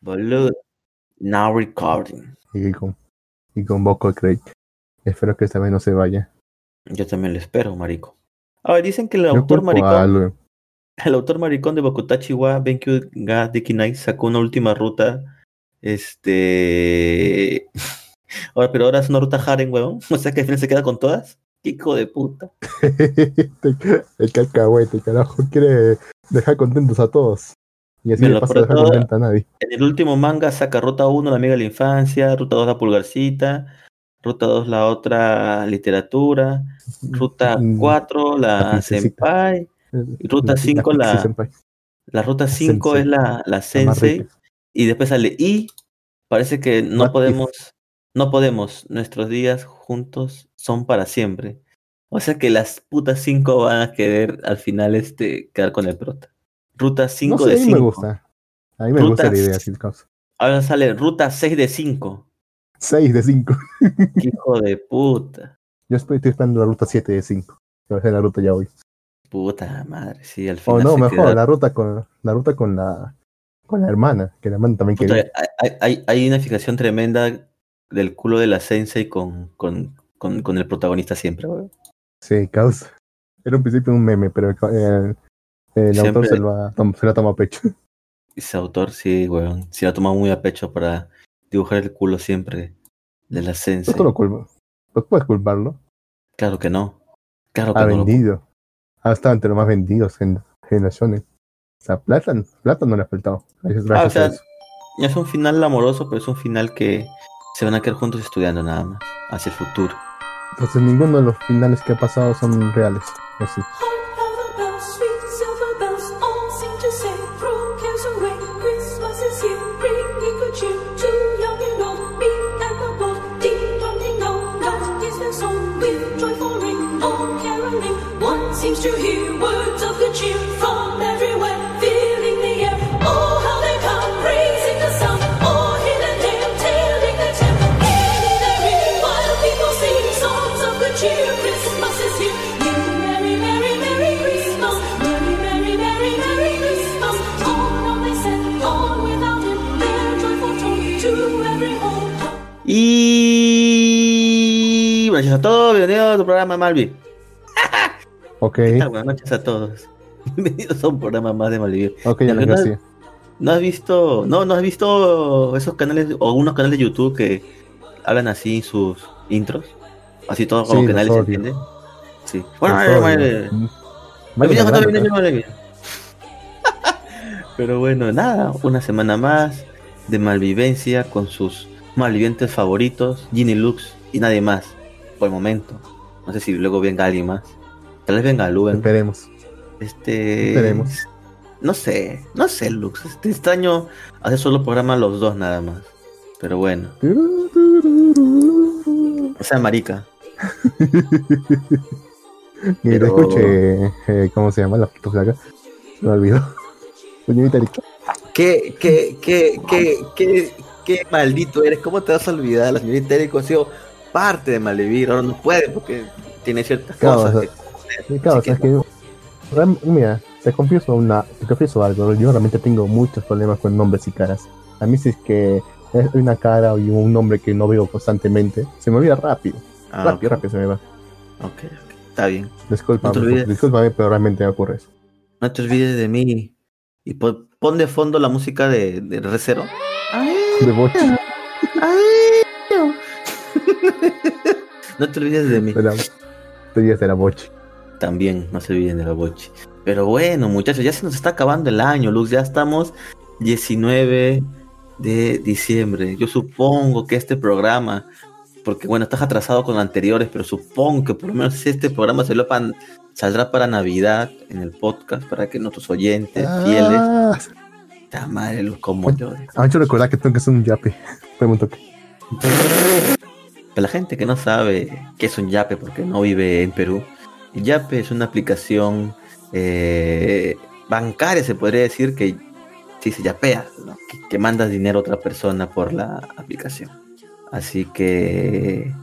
Boludo. Now recording. Y con, y con Boco Craig. Espero que esta vez no se vaya. Yo también lo espero, marico. A ver, dicen que el Yo autor maricón, el autor maricón de Bokutachi wa Benkyu ga Dekinai sacó una última ruta. Este. Ahora, pero ahora es una ruta Haren, weón. O sea que al final se queda con todas. Qué hijo de puta. el cacahuete, carajo, quiere dejar contentos a todos. Y así le pasa todo- a nadie. En el último manga saca ruta 1, la amiga de la infancia, ruta 2, la pulgarcita, ruta 2, la otra literatura, ruta Mm, 4, la, la senpai, y ruta La- cinco, Pixie la- Senpai, la ruta 5 sensei. es la, la sensei, y después sale y parece que no What if? podemos, no podemos, nuestros días juntos son para siempre. O sea que las putas 5 van a querer al final este quedar con el prota. Ruta 5 No sé, de a mí 5. me gusta. A mí me gusta la idea, causa. Ahora sale ruta 6 de 5. 6 de 5. Qué hijo de puta. Yo estoy, estoy esperando la ruta 7 de 5. Que va a ser la ruta ya hoy. Puta madre, sí, al O final. no, mejor, queda- la ruta con la ruta con la con la hermana, que la hermana también Puta, quería. hay, hay, hay una fijación tremenda del culo de la Sensei con, con, con, con el protagonista siempre, weón. Sí, causa. Era un principio un meme, pero eh, el Siempre- autor se lo, ha, se lo toma a pecho. Ese autor, sí, weón. Se lo ha tomado muy a pecho para dibujar el culo siempre de la Sensei. Esto lo culpa. Pues puedes culparlo. Claro que no. Claro que Ha no. lo- vendido. Ha estado entre los más vendidos en generaciones. O sea, plata, plata no le ha faltado. Ah, o sea, es un final amoroso, pero es un final que se van a quedar juntos estudiando nada más. Hacia el futuro. Entonces ninguno de los finales que ha pasado son reales. ¿o noches a todos, bienvenidos a tu programa Malvi. Ok. Buenas noches a todos. Bienvenidos a un programa más de Malvivir. ok, ya. ¿No has visto, no, no has visto esos canales o algunos canales de YouTube que hablan así sus intros? Así todo como Sí, que nadie los se odio. entiende. Sí. Bueno, todos. Pero bueno, nada, una semana más de malvivencia con sus malvivientes favoritos, Ginny Lux y nadie más, por el momento. No sé si luego venga alguien más. Tal vez venga Luben. Esperemos. Este. Esperemos. No sé, no sé, Lux. Este extraño hacer solo programa los dos nada más. Pero bueno, o sea, marica. Y te Pero- escuche, eh, ¿cómo se llama la foto flaca? Me olvidó. Señorita. ¿Qué, qué, qué, qué, qué, qué maldito eres? ¿Cómo te vas a olvidar? La señorita Erika ha sido parte de Malvivir. Ahora no puede porque tiene ciertas Claro, cosas. o que- Sí, claro, Así o sea, que- es que, real- mira, te confieso una, te confieso algo, yo realmente tengo muchos problemas con nombres y caras. A mí si es que es una cara y un nombre que no veo constantemente, se me olvida rápido, Ah, rápido, rápido se me va. ok, está bien. Discúlpame, No te olvides. discúlpame, pero realmente me ocurre eso. No te olvides de mí. Y pon, de fondo la música de, de Recero. De boche, No te olvides de mí. te digas de la boche. También no se olviden de la boche. Pero bueno, muchachos, ya se nos está acabando el año, Luz. Ya estamos 19 de diciembre. Yo supongo que este programa, porque bueno, estás atrasado con los anteriores, pero supongo que por lo menos este programa salió saldrá para Navidad en el podcast para que nuestros oyentes fieles. Ah, Ta madre, Luz, como yo. a hecho recordar que tengo que hacer un yape. Fue un Que la gente que no sabe qué es un Yape porque no vive en Perú, Yape es una aplicación eh, bancaria, se podría decir, que si se yapea, ¿no? que, que mandas dinero a otra persona por la aplicación. Así que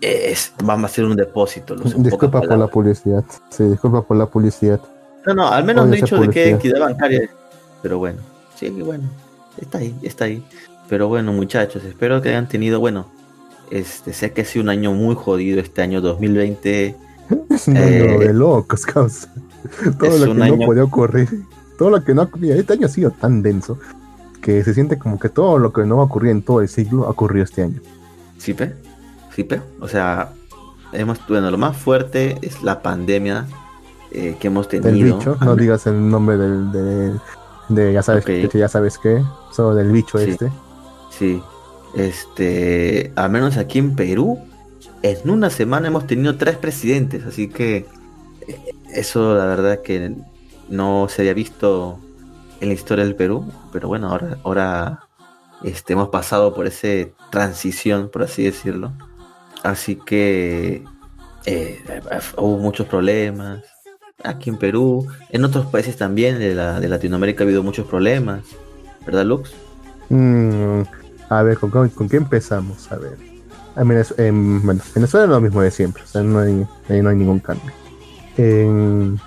es, vamos a hacer un depósito. Disculpa por la publicidad. Sí, disculpa por la publicidad. No, no, al menos no he dicho de qué entidad bancaria. Pero bueno, sí, bueno. está ahí, está ahí. Pero bueno, muchachos, espero que hayan tenido, bueno, este, sé que ha sido un año muy jodido este año 2020. Es un Eh, año de locos, causa. Todo lo que año- no podía ocurrir. Todo lo que no mira, este año ha sido tan denso que se siente como que todo lo que no va a ocurrir en todo el siglo ha ocurrido este año. ¿Sí, pe? ¿Sí, pe? O sea, hemos, bueno, lo más fuerte es la pandemia eh, que hemos Del tenido. bicho, no digas el nombre del, del- de, ya sabes, que ya sabes qué, solo del bicho Sí. este. Sí, este, al menos aquí en Perú, en una semana hemos tenido tres presidentes, así que eh, eso la verdad que no se había visto en la historia del Perú, pero bueno, ahora, ahora este, hemos pasado por esa transición, por así decirlo. Así que eh, hubo muchos problemas aquí en Perú, en otros países también de, la, de Latinoamérica ha habido muchos problemas, ¿verdad, Lux? Mm, a ver, ¿con, con, con qué empezamos? A ver. En Venez- en- bueno, Venezuela es lo mismo de siempre, o sea, no hay, ahí no hay ningún cambio. En,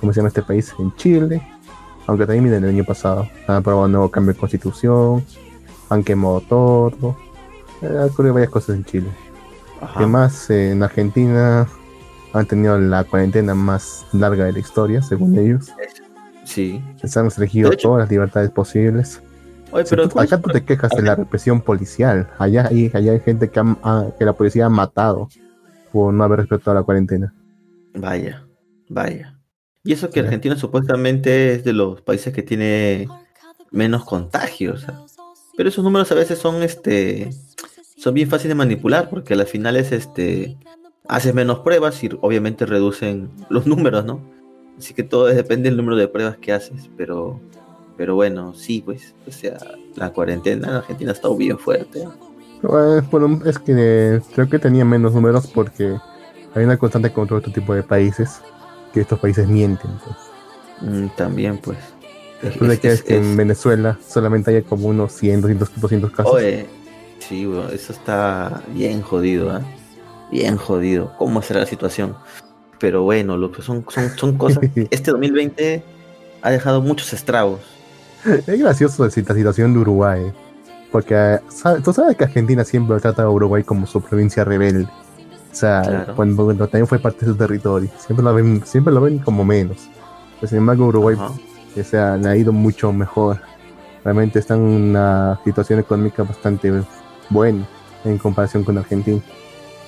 ¿Cómo se llama este país? En Chile, aunque también miren el año pasado, han aprobado un nuevo cambio de constitución, han quemado todo. Eh, Han ocurrido varias cosas en Chile. Ajá. que más eh, en Argentina han tenido la cuarentena más larga de la historia, según ellos. Sí. Se han restringido todas las libertades posibles. Oye, Si pero tú- acá tú te quejas de la represión policial. Allá hay, allá hay gente que, ah, que la policía ha matado por no haber respetado la cuarentena. Vaya, vaya. Y eso que. Argentina supuestamente es de los países que tiene menos contagios. Pero esos números a veces son este son bien fáciles de manipular porque a las finales este haces menos pruebas y obviamente reducen los números, ¿no? Así que todo depende del número de pruebas que haces, pero pero bueno, sí, pues, o sea, la cuarentena en Argentina ha estado bien fuerte. Eh, bueno, es que eh, creo que tenía menos números porque hay una constante contra otro tipo de países que estos países mienten. pues. Mm, también, pues. Es- ¿Tú es- es- que es- en Venezuela solamente haya como unos 100, 200, 200 casos? Oye, sí, weón, eso está bien jodido, ¿ah? Bien jodido. ¿Cómo será la situación? Pero bueno, lo que son, son, son cosas. Este 2020 ha dejado muchos estragos. Es gracioso esta situación de Uruguay. Porque tú sabes que Argentina siempre trata a Uruguay como su provincia rebelde. O sea, Claro. cuando, cuando también fue parte de su territorio. Siempre lo ven, siempre lo ven como menos. Pero sin embargo, Uruguay Ajá. o sea, le ha ido mucho mejor. Realmente está en una situación económica bastante buena en comparación con Argentina.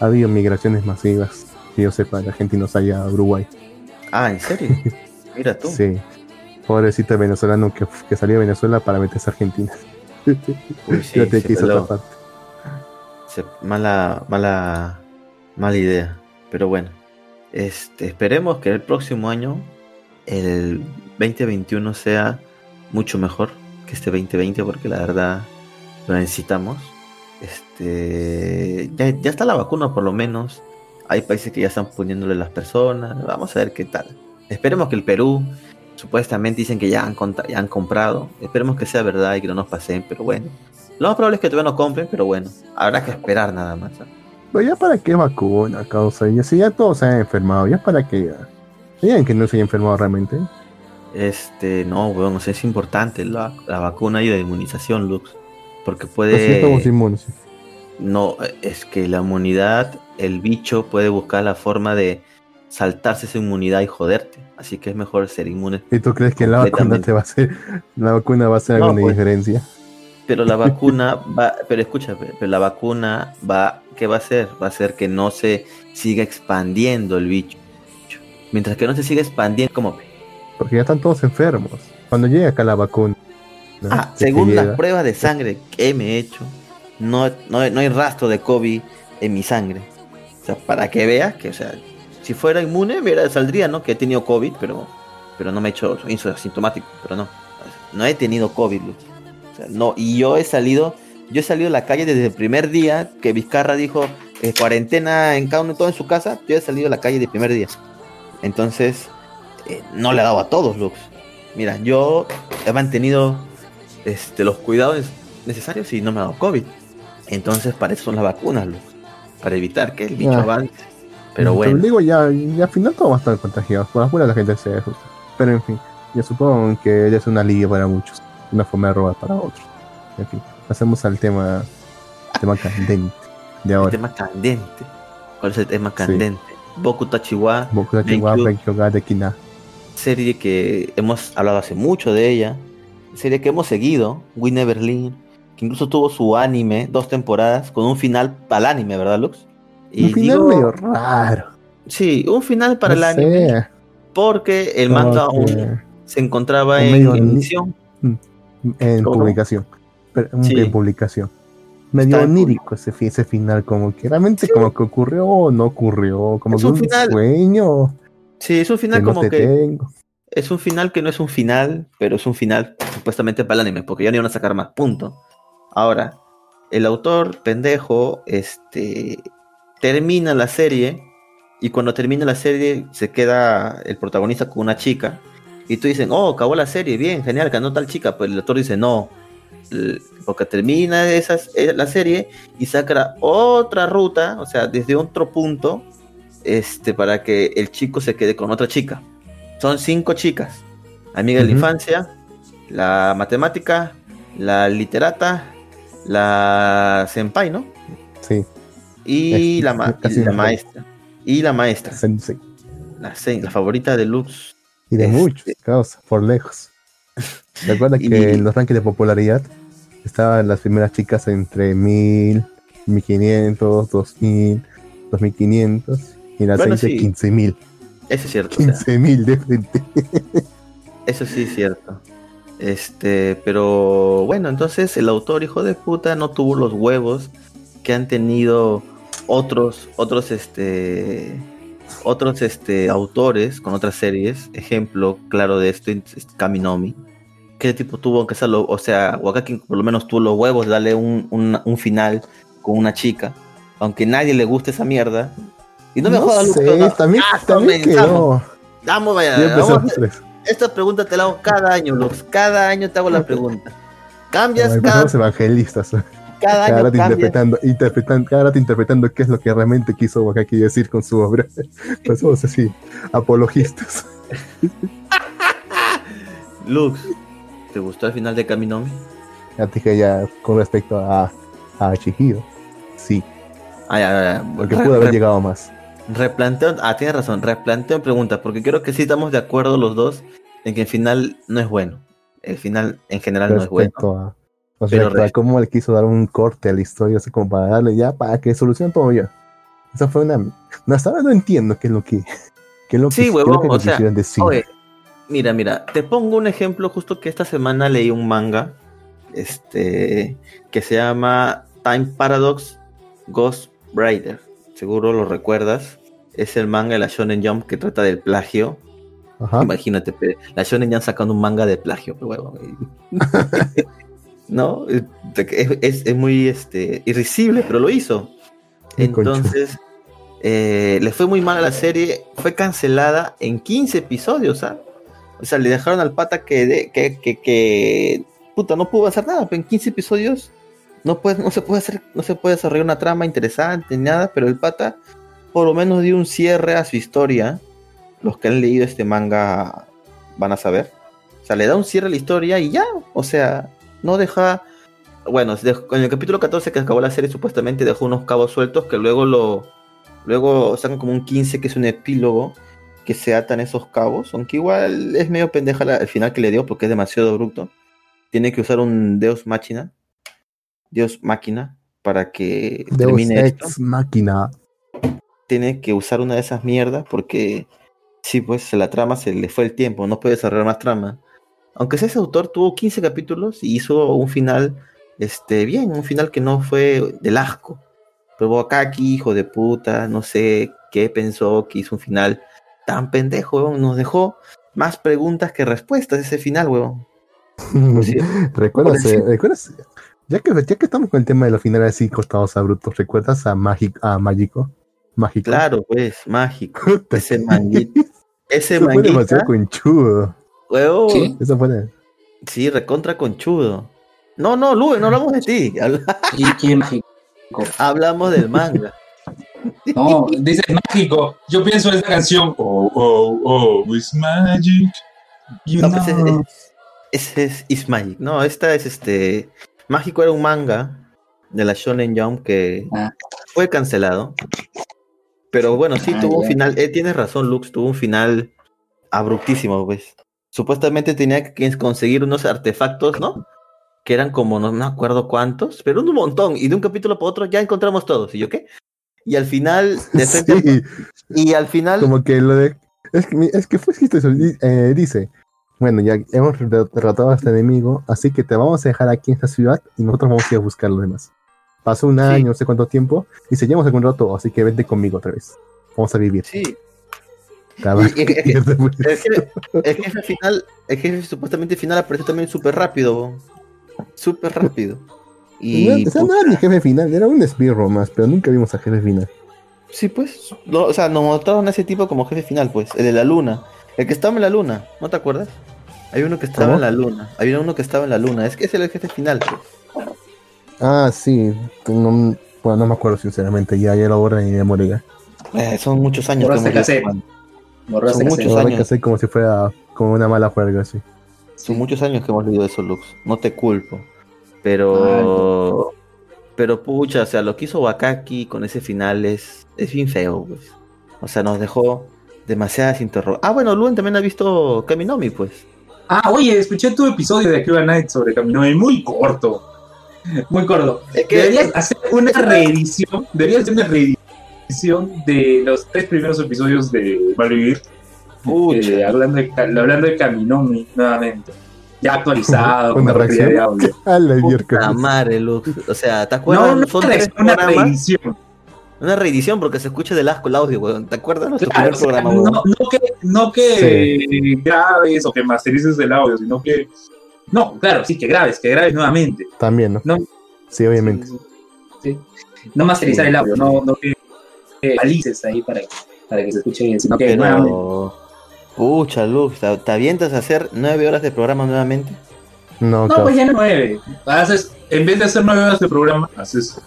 Ha habido migraciones masivas, que yo sepa, de argentinos allá a Uruguay. Ah, ¿en serio? Mira tú. Sí. Pobrecito el venezolano que, que salió de Venezuela para meterse a Argentina. Uy, sí, Yo te se quise peló. otra parte. Se- mala, mala, mala idea. Pero bueno, este, esperemos que el próximo año, el 2021, sea mucho mejor que este 2020, porque la verdad lo necesitamos. Este, ya, ya está la vacuna por lo menos. Hay países que ya están poniéndole las personas. Vamos a ver qué tal. Esperemos que el Perú, supuestamente dicen que ya han, ya han comprado. Esperemos que sea verdad y que no nos pasen, pero bueno. Lo más probable es que todavía no compren, pero bueno, habrá que esperar nada más. ¿ah? Pero ya para qué vacuna, causa. Ya si ya todos se han enfermado, ya para qué. Ya Digan que no se haya enfermado realmente. Este, no, weón, o sea, es importante la, la vacuna y la inmunización, Lux. Porque puede. estamos inmunes. No, es que la inmunidad, el bicho puede buscar la forma de saltarse esa inmunidad y joderte. Así que es mejor ser inmune. ¿Y tú crees que la vacuna te va a hacer, la vacuna va a hacer No, alguna pues. diferencia? Pero la vacuna va, pero escucha, pe- pero la vacuna va, ¿qué va a hacer? Va a hacer que no se siga expandiendo el bicho. Mientras que no se siga expandiendo, como Porque ya están todos enfermos. Cuando llegue acá la vacuna. ¿no? Ah, que según llega, las pruebas de sangre que me he hecho, no, no, no hay rastro de COVID en mi sangre. O sea, para que veas que, o sea, si fuera inmune, mira, saldría, ¿no? Que he tenido COVID, pero, pero no me he hecho asintomático, pero no. No he tenido COVID. O sea, no, y yo he salido, yo he salido a la calle desde el primer día que Vizcarra dijo eh, cuarentena en cada uno todo en su casa, yo he salido a la calle del primer día. Entonces, eh, no le ha dado a todos, Lux. Mira, yo he mantenido este, los cuidados necesarios y no me ha dado COVID. Entonces, para eso son las vacunas, Lux. Para evitar que el bicho Ah. avance. Pero Pero bueno, digo, ya, ya al final todos van a estar contagiados. Por afuera la gente se asusta. Pero en fin, yo supongo que es un alivio para muchos. Una forma de robar para otros. En fin, pasemos al tema, tema candente de El ahora. tema candente. ¿Cuál es el tema candente? Boku Tachiwa, Boku no Chihuahua, Benkyu. Benkyo ga Dekina. serie que hemos hablado hace mucho de ella, serie que hemos seguido, Never Leave, que incluso tuvo su anime, dos temporadas, con un final para el anime, ¿verdad, Lux? Un final digo- medio raro. Sí, un final para no el anime, sé, porque el manga aún se encontraba en emisión. en ¿Cómo? publicación. Pero, Sí. En publicación. Medio Está en onírico ese, ese final, como que realmente como que ocurrió o no ocurrió, como Es que un final sueño Sí, es un final que no como te que tengo. es un final que no es un final, pero es un final supuestamente para el anime, porque ya no iban a sacar más, punto. Ahora, el autor pendejo, este, termina la serie y cuando termina la serie se queda el protagonista con una chica y tú dicen, oh, acabó la serie, bien, genial, ganó tal chica, pues el autor dice, no, porque termina esas, eh, la serie y saca otra ruta, o sea, desde otro punto, este, para que el chico se quede con otra chica. Son cinco chicas. Amiga de la infancia, la matemática, la literata, la senpai, ¿no? Sí, Y Es- la, ma- y la maestra. Y la maestra, sensei. la, sen- la favorita de Lux. Y de Este- muchos, causa, por lejos. Recuerda Y- que en los rankings de popularidad estaban las primeras chicas entre 1000, 1500, 2000, 2500 y las Bueno, sí. 15000. Eso es cierto. o sea, 15000 de frente. eso sí es cierto. Este, pero bueno, entonces el autor, hijo de puta, no tuvo los huevos que han tenido otros, otros, este, otros, este, autores con otras series. Ejemplo claro de esto es Kaminomi. Que el tipo tuvo que hacerlo, o sea, Wakaki por lo menos tuvo los huevos de darle un, un- un final con una chica. Aunque nadie le guste esa mierda. Y no me No jodas, sé, no. también, Ah, también quedó. Vamos, vaya, Ya vamos. empezamos tres. Esta pregunta te la hago cada año, Lux. Cada año te hago la pregunta. Cambias Ay, cada, evangelistas. Cada Cada año, rato interpretando, interpretando, cada rato interpretando qué es lo que realmente quiso Wakaki decir con su obra. Pues somos así, apologistas. Lux, ¿te gustó el final de Kaminomi? Ya te dije ya con respecto a, a Chihiro. Sí, Ah, ya, ya. porque pudo haber llegado más. Replanteo, ah, tienes razón, replanteo pregunta, porque creo que sí estamos de acuerdo los dos en que el final no es bueno. El final en general no es bueno. Respecto a, Pero respecto a res- cómo le quiso dar un corte a la historia, así como para darle ya, para que solucione todo ya. Eso fue una. No, hasta ahora no entiendo qué es lo que. Qué es lo que, Sí, huevón, que o sea, decir. Oye, mira, mira, te pongo un ejemplo justo que esta semana leí un manga este que se llama Time Paradox Ghost Rider. Seguro lo recuerdas. Es el manga de la Shonen Jump que trata del plagio. Ajá. Imagínate, la Shonen Jump sacando un manga de plagio, pe, huevón. no, es, es- es muy este, irrisible, pero lo hizo. Entonces, eh, le fue muy mal a la serie. Fue cancelada en 15 episodios, ¿ah? O sea, le dejaron al pata que, de- que, que, que- puta, no pudo hacer nada. Pero en 15 episodios no, puede, no, se puede hacer, no se puede desarrollar una trama interesante ni nada. Pero el pata por lo menos dio un cierre a su historia. Los que han leído este manga van a saber. O sea, le da un cierre a la historia y ya. O sea, no deja. Bueno, en el capítulo 14 que acabó la serie, supuestamente dejó unos cabos sueltos que luego lo. Luego sacan como un 15 que es un epílogo que se atan esos cabos. Aunque igual es medio pendeja la- el final que le dio porque es demasiado abrupto. Tiene que usar un Deus Máquina. Deus Máquina para que Deus termine esto Máquina. tiene que usar una de esas mierdas porque sí, pues la trama se le fue el tiempo, no puede desarrollar más trama. Aunque ese autor tuvo 15 capítulos y hizo un final este bien, un final que no fue del asco. Pero Akaki, hijo de puta, no sé qué pensó que hizo un final tan pendejo, weón. Nos dejó más preguntas que respuestas ese final, weón. Sí. ¿Recuerdas? Eh, ¿recuerdas? Ya que, ya que estamos con el tema de los finales así costados a brutos, ¿recuerdas a, Magi- a Mágico? Mágico. Claro, pues, mágico. Ese manguita. Ese demasiado conchudo. Weón. ¿Qué? Eso fue de- Sí, recontra conchudo. No, no, Lube, no hablamos de ti. habla- ¿Y quién mágico? Hablamos del manga. No, dice mágico. Yo pienso en esa canción. Oh, oh, oh, it's magic. You No, pues, know. es- Ese es Is Magic. No, esta es este. Mágico era un manga de la Shonen Jump que Ah. fue cancelado. Pero bueno, sí Ah, tuvo un final. Eh, tienes razón, Lux, tuvo un final abruptísimo, pues. Supuestamente tenía que conseguir unos artefactos, ¿no? Que eran como, no me acuerdo cuántos, pero un montón. Y de un capítulo para otro ya encontramos todos. ¿Y yo qué? Y al final, de frente- Sí, y al final, como que lo de. Es que, es que fue escrito eso. eh, dice: Bueno, ya hemos derrot- derrotado a este enemigo, así que te vamos a dejar aquí en esta ciudad y nosotros vamos a ir a buscar los demás. Pasó un año, no sé cuánto tiempo, y se ya hemos encontrado todo, así que vente conmigo otra vez. Vamos a vivir. sí, Cada- Y- y- y- el jefe, el jefe final, el jefe supuestamente final apareció también súper rápido. Súper rápido. Y No, o sea, no era ni jefe final, era un esbirro más, pero nunca vimos a jefe final. sí, pues, no, o sea, nos mostraron a ese tipo como jefe final, pues, el de la luna. El que estaba en la luna, ¿no te acuerdas? Hay uno que estaba ¿Cómo? en la luna. Había uno que estaba en la luna. Es que ese era el jefe final, pues. Ah, sí. No, bueno, no me acuerdo sinceramente, ya, ya la hora y de morir. Eh, son muchos años Son muchos Lo hay años. que hacer como si fuera como una mala juerga, así. Son muchos años que hemos leído eso, Lux. No te culpo. Pero. Pero pucha, o sea, lo que hizo Wakaki con ese final es, es bien feo, pues. O sea, nos dejó demasiadas interrogantes. Ah, bueno, Luen también ha visto Kaminomi, pues. Ah, oye, escuché tu episodio de Akiba Night sobre Camino y muy corto. Muy corto. Es que- Deberías hacer una reedición. Deberías hacer una reedición de los tres primeros episodios de Malvivir. Eh, hablando, de, hablando de Kaminomi nuevamente. Ya actualizado, con Una mejor calidad de reacción. audio. A la Puta madre, Lux. O sea, ¿te acuerdas? No, no, Son una, tres una programas. reedición. Una reedición porque se escucha del asco el audio, weón. ¿Te acuerdas de nuestro Claro, primer o sea, programa, no, no que, no que grabes o que masterices el audio, sino que. No, claro, sí, que grabes, que grabes nuevamente. También, ¿no? No. Sí, obviamente. Sí. No masterizar el audio, no, no que que alices ahí para, para que se escuche bien, sino que nuevamente. Pero. Pucha, Lux, ¿te te avientas a hacer nueve horas de programa nuevamente? No, No, pues ya no nueve. Haces, en vez de hacer nueve horas de programa, haces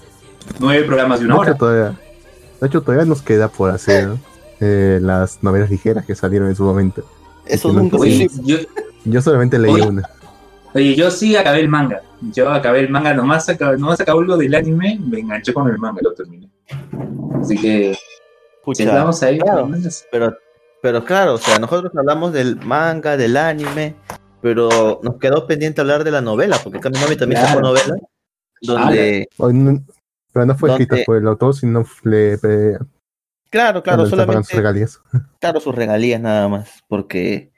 nueve programas de una de, hecho, hora. todavía, de hecho, todavía nos queda por hacer eh, las novelas ligeras que salieron en su momento. Eso que no nunca se Oye, hizo. yo, Yo solamente leí Oye. una. oye, yo sí acabé el manga. Yo acabé el manga, nomás acabé, nomás acabó lo del anime, me enganché con el manga, lo terminé. Así que, si Pucha, estamos ahí, claro. Pero, pero claro, o sea, nosotros hablamos del manga, del anime, pero nos quedó pendiente hablar de la novela, porque Kaminomi también Claro. sacó novela, donde, Hoy no- pero no fue ¿Dónde? escrita por el autor, sino le claro, claro, pagando sus solamente, regalías. claro, sus regalías nada más, porque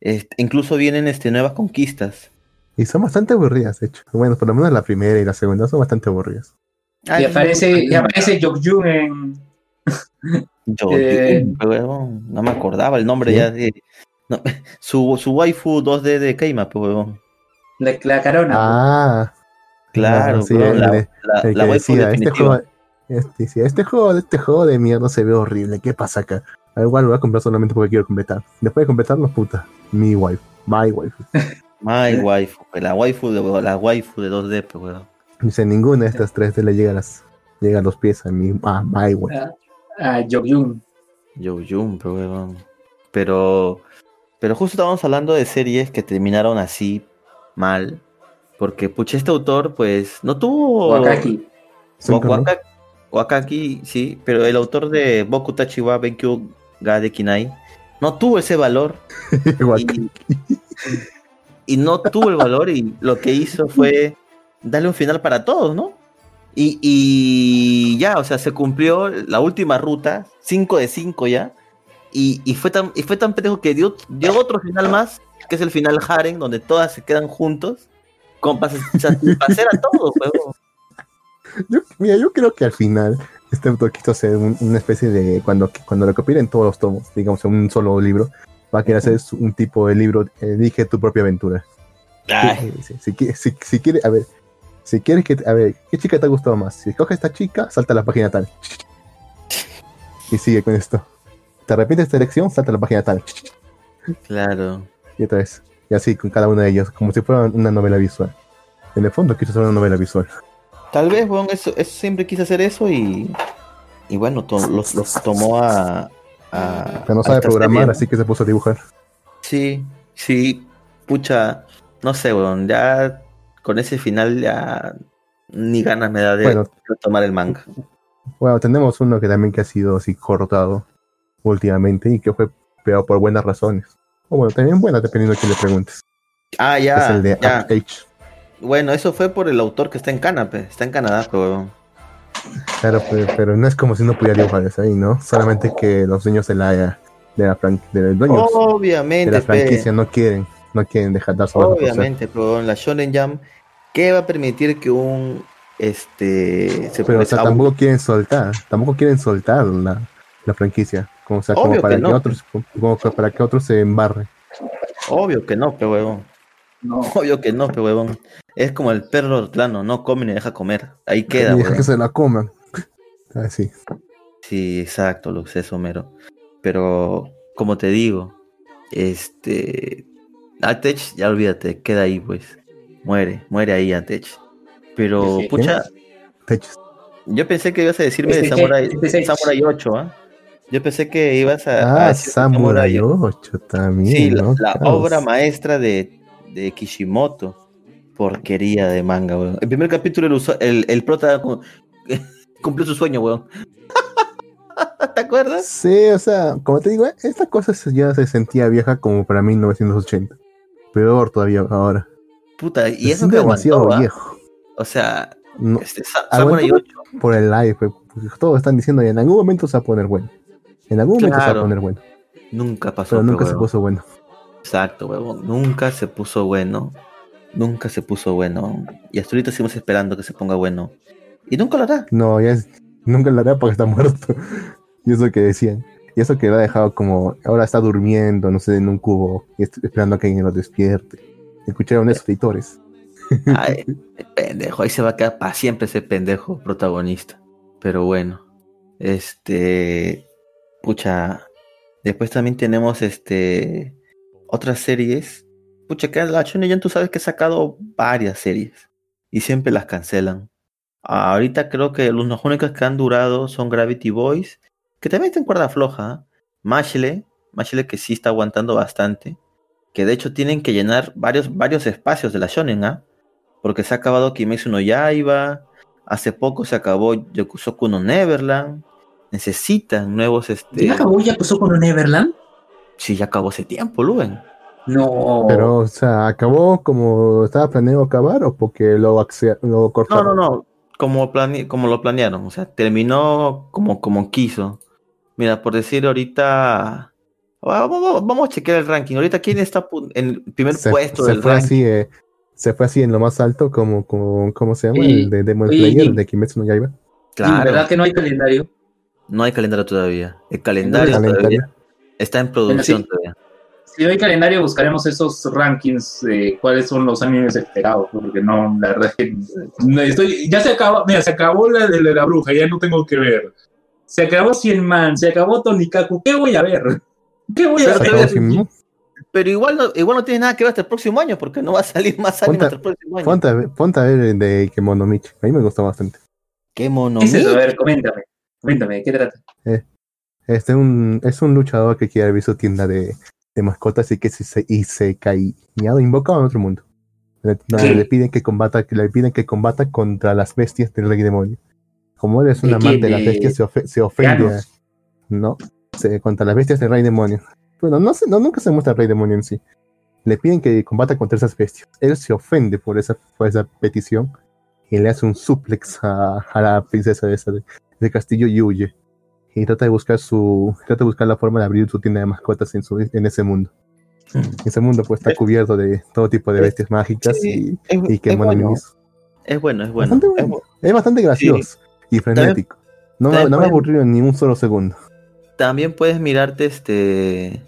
este, incluso vienen este, nuevas conquistas. Y son bastante aburridas, de hecho. Bueno, por lo menos la primera y la segunda son bastante aburridas. Ah, y aparece, no- y aparece Jokjun en. Yo, eh, huevón, no me acordaba el nombre ¿Sí? ya de... no, su, su waifu 2D de Keima, pues, huevón. La, la carona. Ah, Claro, sí, huevón, el la, de- la, el la waifu decía, este definitiva. juego, este, decía, este juego, este juego de mierda se ve horrible, ¿qué pasa acá? Al igual lo voy a comprar solamente porque quiero completar. Después de completarlo, puta, mi wife, my wife. My waifu, pues, la waifu de, la waifu de 2D, pues, huevón. Dice, ninguna de estas tres le llega a, las, llega a los pies a mi, a my Jun, pero. Pero, pero justo estábamos hablando de series que terminaron así mal. Porque, pucha, este autor, pues, no tuvo. Wakaki. Cinco, ¿no? Waka- Wakaki, sí, pero el autor de Boku Tachiwa Benkyu ga de Kinai no tuvo ese valor. Wakaki. y, y no tuvo el valor y lo que hizo fue darle un final para todos, ¿no? Y, y ya, o sea, se cumplió la última ruta, 5 de 5 ya, y, y fue tan y fue tan pendejo que dio, dio otro final más, que es el final Haren, donde todas se quedan juntos, con para satisfacer a todos, huevón. Yo, mira, yo creo que al final este autor quiso hacer un- una especie de. Cuando, cuando recopilen todos los tomos, digamos, en un solo libro, va a querer hacer un tipo de libro, elige tu propia aventura. Si, si, si, si quiere, a ver, si quieres que, a ver, ¿qué chica te ha gustado más? Si escoges esta chica, salta a la página tal. Y sigue con esto. ¿Te arrepientes de esta elección? Salta a la página tal. claro. Y otra vez. Y así con cada una de ellas, como si fuera una novela visual. En el fondo quiso hacer una novela visual. Tal vez, weón, eso, eso siempre quise hacer eso y, y bueno, to- los, los tomó a... a Pero no sabe programar, así que se puso a dibujar. Sí, sí, pucha, no sé, weón, ya con ese final ya ni ganas me da de Bueno. tomar el manga. Bueno, tenemos uno que también que ha sido así cortado últimamente y que fue peor por buenas razones. O bueno, también buenas dependiendo de quién le preguntes. Ah, es ya, el de ya. Bueno, eso fue por el autor que está en Cana, pe. está en Canadá, pero. Claro, pero, pero no es como si no pudiera dibujar eso ahí, ¿no? Solamente que los dueños de la de la fran- de los dueños de la pe. franquicia no quieren, no quieren dejar dar su brazo a torcer. Obviamente, pero en la Shonen Jam, ¿qué va a permitir que un este se Pero o sea, tampoco quieren soltar, tampoco quieren soltar la, la franquicia, como, o sea, como para que que, no. otros, como que para que otros se embarren. Obvio que no, pe huevón. No. Obvio que no, pe huevón. Es como el perro hortelano, no come ni deja comer. Ahí y queda, deja huevón. que se la coman. Así. Sí, exacto, lo sé, Homero. Pero, como te digo, este. Atech, ya olvídate, queda ahí, pues. Muere, muere ahí Atech. Pero, pucha, yo pensé que ibas a decirme de Samurai. Samurai 8, ¿ah? Yo pensé que ibas a. a Ah, decir Samurai 8 también. Sí, la, ¿no? la Caos. obra maestra de, de Kishimoto. Porquería de manga, weón. El primer capítulo el, uso- el, el prota cu- cumplió su sueño, weón. ¿Te acuerdas? Sí, o sea, como te digo, esta cosa ya se sentía vieja como para 1980. Peor todavía ahora. Puta, y eso que demasiado ¿ah? viejo. O sea, No, este, Sa- Aguantó Samurai 8. por el live, porque todos están diciendo en algún momento se va a poner bueno. En algún momento se va a poner bueno. Nunca pasó. Pero pe, nunca se puso bueno. Exacto, huevón. Nunca se puso bueno. Nunca se puso bueno. Y hasta ahorita seguimos esperando que se ponga bueno. Y nunca lo hará. No, ya es, nunca lo hará porque está muerto. y eso que decían. Y eso que lo ha dejado como, ahora está durmiendo, no sé, en un cubo, esperando a que alguien lo despierte. Escucharon esos editores. Ay, pendejo. Ahí se va a quedar para siempre ese pendejo protagonista. Pero bueno. Este. Pucha. Después también tenemos este. Otras series. Pucha, que la Shonen tú sabes que ha sacado varias series. Y siempre las cancelan. Ahorita creo que los únicos que han durado son Gravity Boys. Que también está en cuerda floja. Mashle. Mashle que sí está aguantando bastante. Que de hecho tienen que llenar varios, varios espacios de la Shonen, ¿ah? Porque se ha acabado Kimetsu no Yaiba. Hace poco se acabó Yokusoku no Neverland. Necesitan nuevos este. ¿Ya acabó con un Neverland? Sí, ya acabó hace tiempo, Luven. No. Pero, o sea, ¿acabó como estaba planeado acabar o porque lo, lo No, cortaron? no, no. Como, plane- como lo planearon. O sea, terminó como, como quiso. Mira, por decir ahorita. Vamos, vamos- vamos a chequear el ranking. Ahorita, ¿quién está en el primer se, puesto se del fue ranking? así, eh, se fue así en lo más alto como, como ¿cómo se llama? Oye, el de Demon Slayer, y- el de Kimetsu no Yaiba. Claro, ¿Verdad que no hay calendario? no hay calendario todavía. El calendario, Calendario. todavía está en producción sí. todavía. Si no hay calendario, buscaremos esos rankings de cuáles son los animes esperados, porque no, la verdad es que no estoy, ya se acabó, mira, se acabó la de la bruja, ya no tengo que ver. Se acabó Cien Man, se acabó Tonikaku, ¿qué voy a ver? ¿Qué voy a ver? Pero igual no, igual no tiene nada que ver hasta el próximo año, porque no va a salir más anime hasta el próximo año. Ponte a ver, ponte a ver el de Kemonomichi. A mí me gustó bastante. Qué mono. ¿Qué es? A ver, coméntame, coméntame, ¿de qué trata? Este es un, es un luchador que quiere abrir su tienda de, de mascotas y que se, se, y se cae invocado en otro mundo. Le, le piden que combata, que le piden que combata contra las bestias del rey demonio. Como él es un ¿De amante de las ¿De bestias, se, ofe- se ofende. No, se- contra las bestias del rey demonio. Bueno, no, se- no nunca se muestra el rey demonio en sí. Le piden que combata contra esas bestias. Él se ofende por esa, por esa petición y le hace un suplex a, a la princesa de esa de- del castillo y huye y trata de buscar su trata de buscar la forma de abrir su tienda de mascotas en su en ese mundo ese mundo pues está cubierto de todo tipo de bestias mágicas Sí, y, es, y que es bueno, es bueno, es bueno. Bastante es bueno. bu- es bastante gracioso y frenético no, me- también no me aburrió ni un solo segundo También puedes mirarte este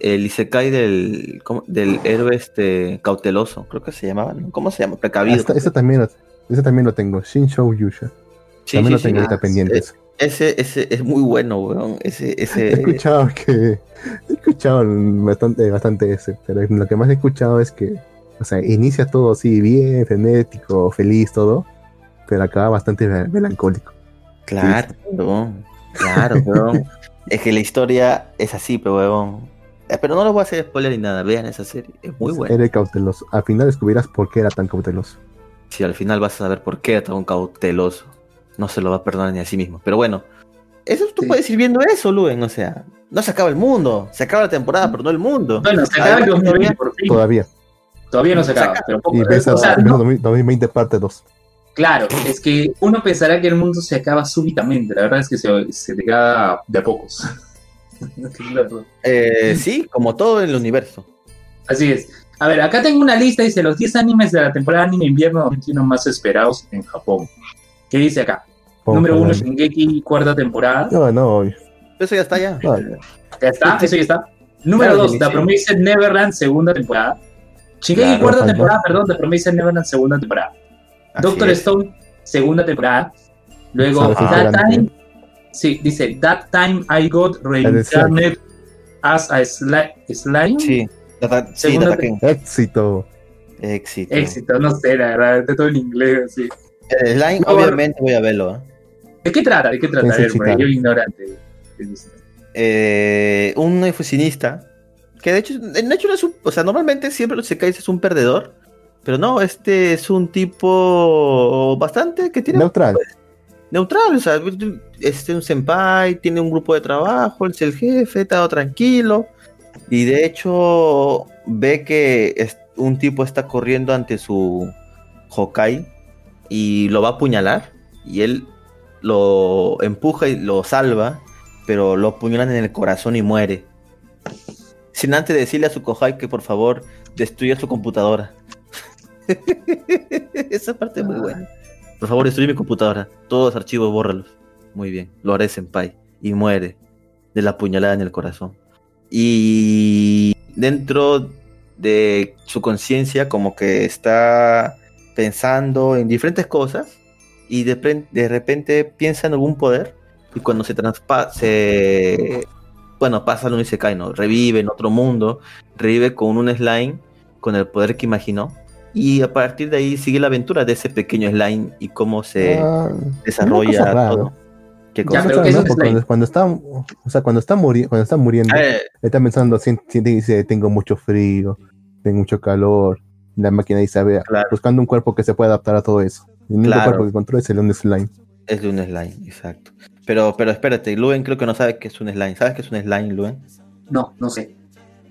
el Isekai del, del héroe este cauteloso, creo que se llamaba, ¿no? ¿Cómo se llama? Precavido. Ese también lo, ese también lo tengo Shinshou Yusha Sí, también sí, lo tengo sí. ahorita Ah, pendiente ese. Ese, es muy bueno, weón. Ese, he ese. escuchado que he escuchado bastante bastante ese pero lo que más he escuchado es que o sea inicia todo así bien frenético feliz todo pero acaba bastante me- melancólico Claro, weón. Claro, weón. es que la historia es así, pero weón. Eh, Pero no les voy a hacer spoiler ni nada. Vean esa serie. Es muy buena. Era cauteloso. Al final descubrirás por qué era tan cauteloso. Si al final vas a saber por qué era tan cauteloso. No se lo va a perdonar ni a sí mismo. Pero bueno, eso tú Sí. puedes ir viendo eso, Luen. O sea, no se acaba el mundo. Se acaba la temporada, pero no el mundo. Bueno, se acaba el 2020 por fin. Todavía. Todavía no se Se acaba, pero poco. Y ves o sea, hasta no, 2020 parte 2. Claro, es que uno pensará que el mundo se acaba súbitamente. La verdad es que se, se te queda de a pocos. Claro. Eh, sí, como todo en el universo. Así es. A ver, acá tengo una lista, dice los 10 animes de la temporada anime invierno 2021 más esperados en Japón. ¿Qué dice acá? Número 1, Shingeki, cuarta temporada. No, no, obvio. Eso ya está ya. No, Ya está, eso ya está. Número Claro, 2, sí, The. Promised Neverland, segunda temporada. Shingeki, Claro, cuarta temporada, perdón, The Promised Neverland, segunda temporada. Así Doctor es. Stone, segunda temporada. Luego, That. Time, sí, dice, That Time I Got Reincarnated as a sli- Slime. Sí, sí. Éxito. Éxito. Éxito, no sé, la verdad, de todo en inglés, así. El slime, No, obviamente voy a verlo. ¿eh? ¿De qué trata? ¿De qué trata? Ver, yo ignorante. Eh, un oficinista que de hecho, de hecho no es un, o sea, normalmente siempre los sekais es un perdedor, pero no, este es un tipo bastante que tiene Neutral. neutral, o sea, este es un senpai, tiene un grupo de trabajo, él es el jefe, está todo tranquilo, y de hecho ve que es- un tipo está corriendo ante su Hokai y lo va a apuñalar, y él lo empuja y lo salva, pero lo apuñalan en el corazón y muere. Sin antes decirle a su Hokai que por favor destruya su computadora. Esa parte es muy buena. Por favor, destruye mi computadora. Todos los archivos, bórralos. Muy bien. Lo haré, Senpai. Y muere de la puñalada en el corazón. Y dentro de su conciencia, como que está pensando en diferentes cosas. Y de, repente piensa en algún poder. Y cuando se traspasa, se. Bueno, pasa lo Isekai, ¿no? Revive en otro mundo. Revive con un slime. Con el poder que imaginó. Y a partir de ahí sigue la aventura de ese pequeño slime y cómo se Ah, desarrolla una cosa rara. todo. Cuando, cuando está, o sea, cuando está, muri- cuando está muriendo, Eh, está pensando, siente, dice, tengo mucho frío, tengo mucho calor. La máquina dice, a ver, Claro. buscando un cuerpo que se pueda adaptar a todo eso. El único Claro. cuerpo que controla es el un slime. es de un slime, exacto. Pero, pero espérate, Luen creo que no sabe qué es un slime. ¿Sabes qué es un slime, Luen? No, no sé.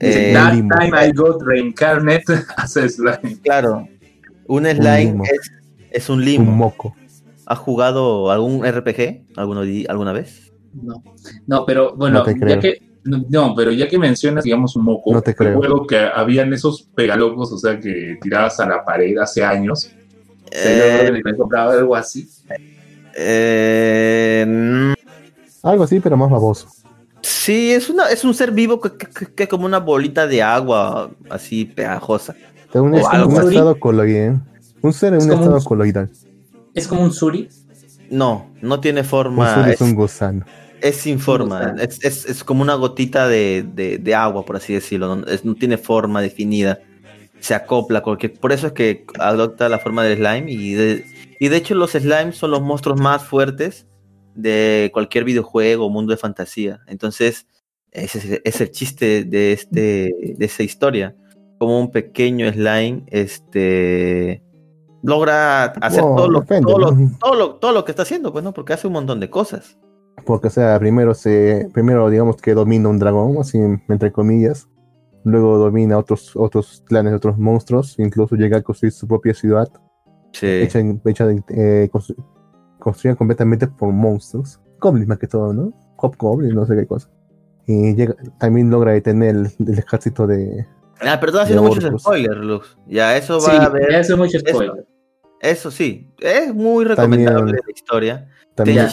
Eh, That limbo. time I got reincarnated as a slime. claro, un slime es, es un limo. Un moco. ¿Has jugado algún RPG alguno alguna vez? No, no, pero bueno, No te ya creo. que no, pero ya que mencionas, digamos, un moco, No te creo. recuerdo que habían esos pegalocos, o sea, que tirabas a la pared hace años. Yo Eh, creo que me compraba algo así. eh, mm, Algo así, pero más baboso. Sí, es, una, es un ser vivo que, que- que es como una bolita de agua así pegajosa. Un, algo un estado coloidal. Un ser en Es un estado un- coloidal. Es como un suri. No, no tiene Un forma. ser es es- un gusano. Es sin forma, es, es- es como una gotita de, de- de agua, por así decirlo. No, Es- no tiene forma definida. Se acopla cualquier. Por eso es que adopta la forma del slime. Y de, y de hecho, los slimes son los monstruos más fuertes de cualquier videojuego o mundo de fantasía. Entonces, ese es, el chiste de, este, de esa historia. Como un pequeño slime este, logra hacer Bueno, todo, lo, todo, lo, todo, lo, todo lo que está haciendo, pues, ¿no? Porque hace un montón de cosas. Porque, o sea, primero se, primero digamos que domina un dragón, así entre comillas. Luego domina otros, otros clanes, otros monstruos. Incluso llega a construir su propia ciudad. Sí. Hecha, en- hecha de- eh, construida completamente por monstruos. Goblins más que todo, ¿no? Hobgoblin, no sé qué cosa. Y llega, también logra detener el, el ejército de... Ah, pero estás haciendo muchos spoilers, Luz. Ya, eso va Sí, a haber. ya hace mucho eso. spoiler. Eso sí, es muy recomendable También- la historia. También,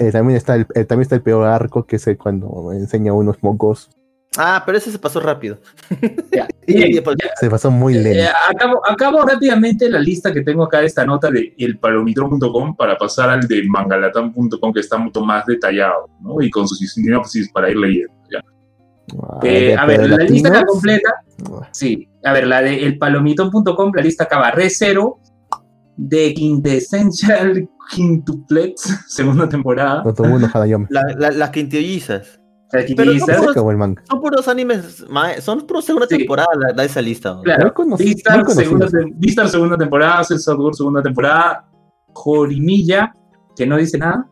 eh, también, está el, eh, también está el peor arco, que es el cuando enseña unos mocos. Ah, pero ese se pasó rápido. Ya. Y- Bien, y- ya. Se pasó muy Eh, lento. acabo, acabo rápidamente la lista que tengo acá de esta nota de elpalomitro.com para pasar al de mangalatan.com que está mucho más detallado ¿no? y con sus sinopsis para ir leyendo. ¿ya? Ah, Eh, a ver, la lista está latinos, completa. ah, Sí, a ver, la de elpalomitón.com, la lista acaba Re Zero, de Quintessential Quintuplex, segunda temporada. No la- la- las quintillizas. Son puros animes, son puros segunda Sí. temporada la- de esa lista. ¿no? Claro, conocidos. segunda, Beastars, segunda temporada, segunda temporada, Jorimilla, que no dice nada,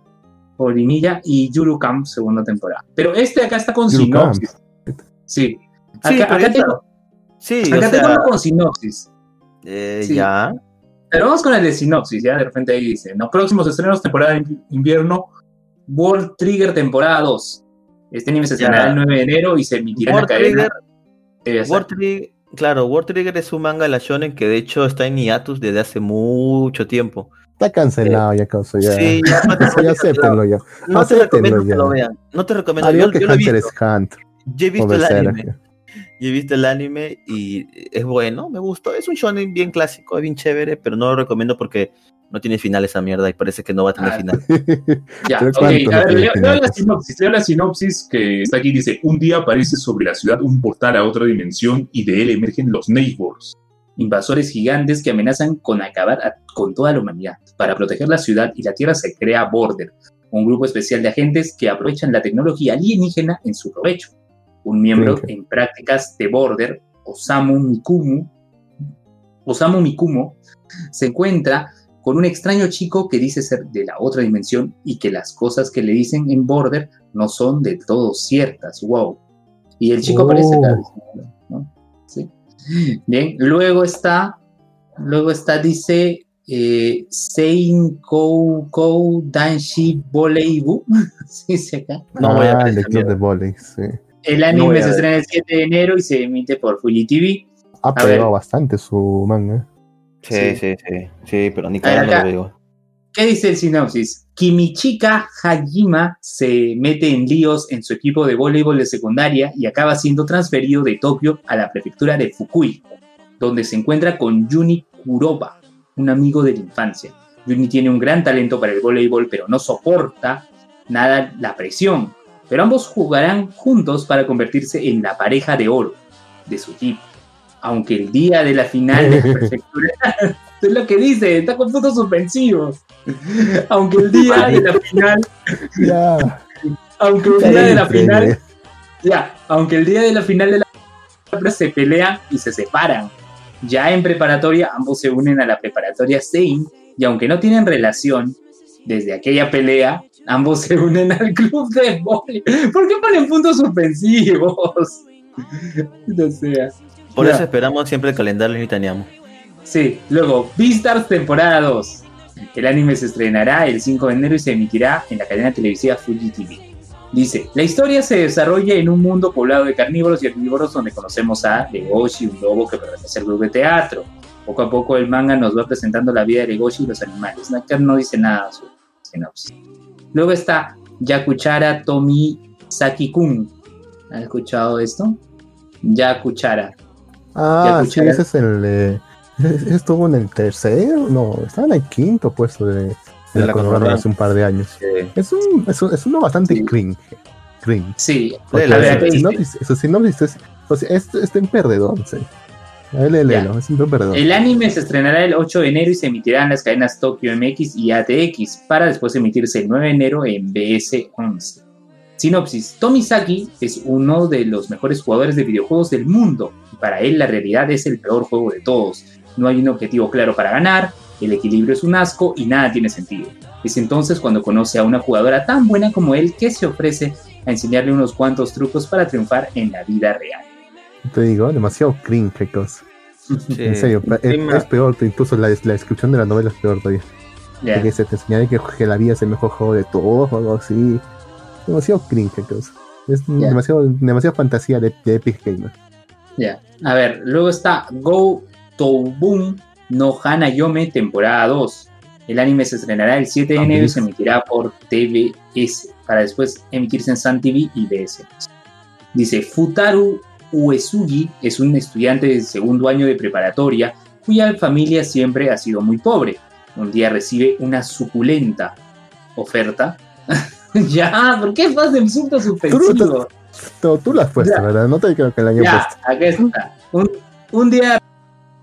Jorimilla y Yurukam, segunda temporada. Pero este acá está con sinopsis. Sí. Sí, Acá, pero acá tengo, Sí, acá tengo sea, uno con sinopsis. eh, sí. ya. Pero vamos con el de sinopsis, ya de repente ahí dice, los próximos estrenos, temporada de inv- invierno, World Trigger temporada 2. Este anime se estrenará el 9 de enero y se emitirá en la cadena. World Trigger, claro, World Trigger es un manga de la shonen que de hecho está en hiatus desde hace mucho tiempo. Está cancelado ya, causa. Ya, Sí, ya, no te, ya acéptenlo ya. no te recomiendo que lo vean. No te recomiendo. Yo, que yo lo he Hunter visto. es Hunter. Yo he visto el anime. Yo he visto el anime y es bueno, me gustó. Es un shonen bien clásico, es bien chévere, pero no lo recomiendo porque no tiene final esa mierda y parece que no va a tener Ah, final. Ya, Pero ok, ¿cuánto a no ver, leo, leo la sinopsis, leo la sinopsis que está aquí, dice, un día aparece sobre la ciudad un portal a otra dimensión y de él emergen los Neighbors, invasores gigantes que amenazan con acabar a- con toda la humanidad. Para proteger la ciudad y la Tierra se crea Border, un grupo especial de agentes que aprovechan la tecnología alienígena en su provecho. Un miembro Ok. en prácticas de Border, Osamu Mikumu, Osamu Mikumo, se encuentra con un extraño chico que dice ser de la otra dimensión y que las cosas que le dicen en Border no son del todo ciertas. Wow. Y el chico Oh. aparece acá. ¿no? Sí. Bien, luego está, luego está, dice eh, Sein Kou Kou Danshi Boleibu. Sí, dice acá. No voy a ah, el club de volei, sí. El anime se estrena el 7 de enero y se emite por Fuji TV. Ha ver. pegado bastante su manga. Sí, Sí. sí, sí. Pero ni A ver, cagando acá. lo digo. ¿Qué dice el sinopsis? Kimichika Hajima se mete en líos en su equipo de voleibol de secundaria y acaba siendo transferido de Tokio a la prefectura de Fukui, donde se encuentra con Juni Kuroba, un amigo de la infancia. Juni tiene un gran talento para el voleibol, pero no soporta nada la presión. Pero ambos jugarán juntos para convertirse en la pareja de oro de su equipo. Aunque el día de la final de la prefectura es lo que dice, está con puntos suspensivos. Aunque el día de la final, Ya. aunque el día de la final, ya, aunque el día de la final de la se pelean y se separan. Ya en preparatoria, ambos se unen a la preparatoria Sein y aunque no tienen relación, desde aquella pelea, ambos se unen al club de vóley. ¿Por qué ponen puntos suspensivos? No sea. Por Ya. eso esperamos siempre el calendario Nitaniamo. Sí, luego, Beastars temporada 2. El anime se estrenará el 5 de enero y se emitirá en la cadena televisiva Fuji TV. Dice, la historia se desarrolla en un mundo poblado de carnívoros y herbívoros donde conocemos a Legoshi, un lobo que pertenece al grupo de teatro. Poco a poco el manga nos va presentando la vida de Legoshi y los animales. Acá no dice nada su sinopsis. Luego está Yakuchara Tomi Saki-kun. ¿Has escuchado esto? Yakuchara. Ah, sí, ese es el. Eh, estuvo en el tercero, no, estaba en el quinto puesto de, de De la la hace un par de años. Es, un, es, un- es uno bastante Sí. cringe. Cringe. Sí, su sinopsis es, o sea, es, es en perdedor, sí. Un perdedor. El anime se estrenará el 8 de enero y se emitirá en las cadenas Tokyo MX y ATX para después emitirse el 9 de enero en BS11. Sinopsis: Tomisaki es uno de los mejores jugadores de videojuegos del mundo para él la realidad es el peor juego de todos. No hay un objetivo claro para ganar, el equilibrio es un asco y nada tiene sentido. Es entonces cuando conoce a una jugadora tan buena como él que se ofrece a enseñarle unos cuantos trucos para triunfar en la vida real. Te digo, demasiado cringe, qué cosa. Sí. En serio, es, peor, incluso la, la descripción de la novela es peor todavía. Que se te enseña que, que la vida es el mejor juego de todos o algo así. Demasiado cringe, qué cosa. Es Ya. demasiado, demasiado fantasía de, de Epic Gamer. Ya, a ver, luego está Go Toubun no Hanayome temporada 2. El anime se estrenará el 7 de Ah, enero y se emitirá por TBS para después emitirse en Sun TV y BS. Dice Futaru Uesugi es un estudiante de segundo año de preparatoria cuya familia siempre ha sido muy pobre. Un día recibe una suculenta oferta. ya, ¿por qué más de insultos suspensivos? Tú, tú las puesto, Ya. ¿verdad? No te creo que el año Ya, puesto. acá está. Un, un día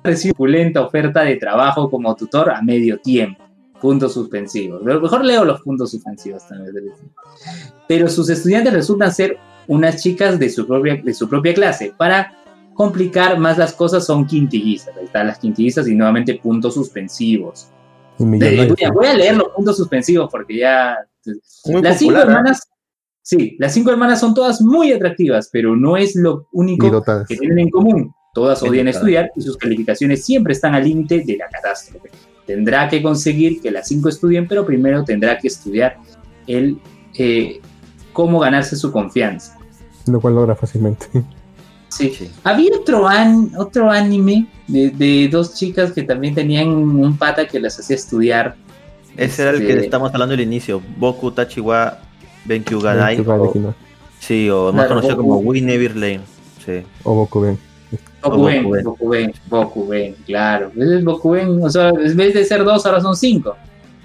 recibe opulenta oferta de trabajo como tutor a medio tiempo. Puntos suspensivos. Lo mejor leo los puntos suspensivos también. Pero sus estudiantes resultan ser unas chicas de su propia, de su propia clase. Para complicar más las cosas son quintillizas. Ahí están las quintillizas y nuevamente puntos suspensivos. Eh, voy, a, leer los puntos suspensivos porque ya... Muy las cinco popular, ¿eh? Sí, las cinco hermanas son todas muy atractivas, pero no es lo único que tienen en común. Todas odian estudiar y sus calificaciones siempre están al límite de la catástrofe. Tendrá que conseguir que las cinco estudien, pero primero tendrá que estudiar el eh, cómo ganarse su confianza. Lo cual logra fácilmente. Sí. Sí. Había otro, an- otro anime de, de dos chicas que también tenían un pata que las hacía estudiar. Ese era el que Este, estamos hablando al inicio. Boku Tachiwa Benkyu Ganai. O- Sí, o más Claro, conocido Boku. como We Never Lane. Sí. O Bokuben. Bokuben, Bokuben. Bokuben, Bokuben, claro. Es Bokuben, o sea, en vez de ser dos, ahora son cinco.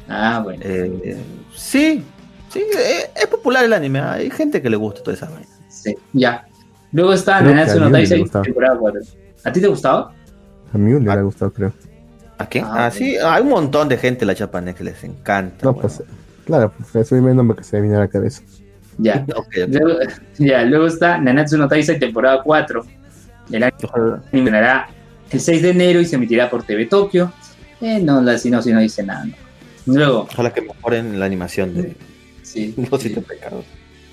Ah, bueno. Eh, sí, sí, eh, es popular el anime. Hay gente que le gusta toda esa vaina. Sí, ya. Luego está Nanatsu a no Taisei, gustaba. temporada 4. ¿A ti te gustaba? A mí me ha gustado, creo. ¿A qué? Ah, Ah, sí, hay un montón de gente en la Chapanex que les encanta. No, bueno. pues, claro, pues, es el nombre que se me viene a la cabeza. Ya. Luego, ya, luego está Nanatsu no Taisei, temporada 4. El anime Ojalá. terminará el 6 de enero y se emitirá por TV Tokio. Eh, no, la sinopsis no dice nada. ¿no? Luego, Ojalá que mejoren la animación de sí, Los sí. Pecados.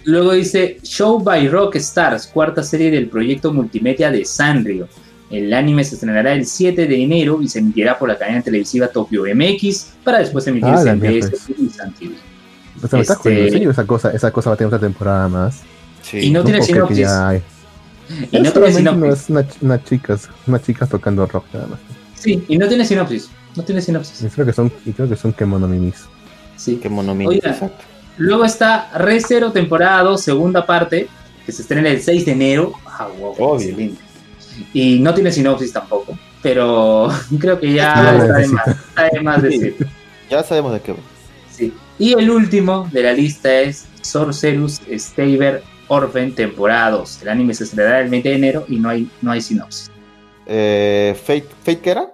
Luego dice Show by Rock Stars, cuarta serie del proyecto multimedia de Sanrio. El anime se estrenará el 7 de enero y se emitirá por la cadena televisiva Tokyo MX para después emitirse Ah, en DS y Sun TV. O sea, me estás Este- jodiendo, ¿en serio esa cosa, esa cosa va a tener otra temporada más. Sí. Y no tiene sinopsis. ya hay. Y no Es tiene sinopsis. unas una, una chicas, unas chicas tocando rock nada más. Sí, y no tiene sinopsis. No tiene sinopsis. Y creo que son, y creo que son Kemono Minis. Sí. Qué monomini, Oiga. exacto. Luego está Re Zero, temporada 2, segunda parte, que se estrena el 6 de enero. Ah, wow, Obvio. excelente. Y no tiene sinopsis tampoco, pero creo que ya No está de más, está de más Sí. decir. Ya sabemos de qué va. Y el último de la lista es Sorcerus Staver Orphan, temporada 2. El anime se estrenará el 20 de enero y no hay, no hay sinopsis. Eh, ¿Fate qué era?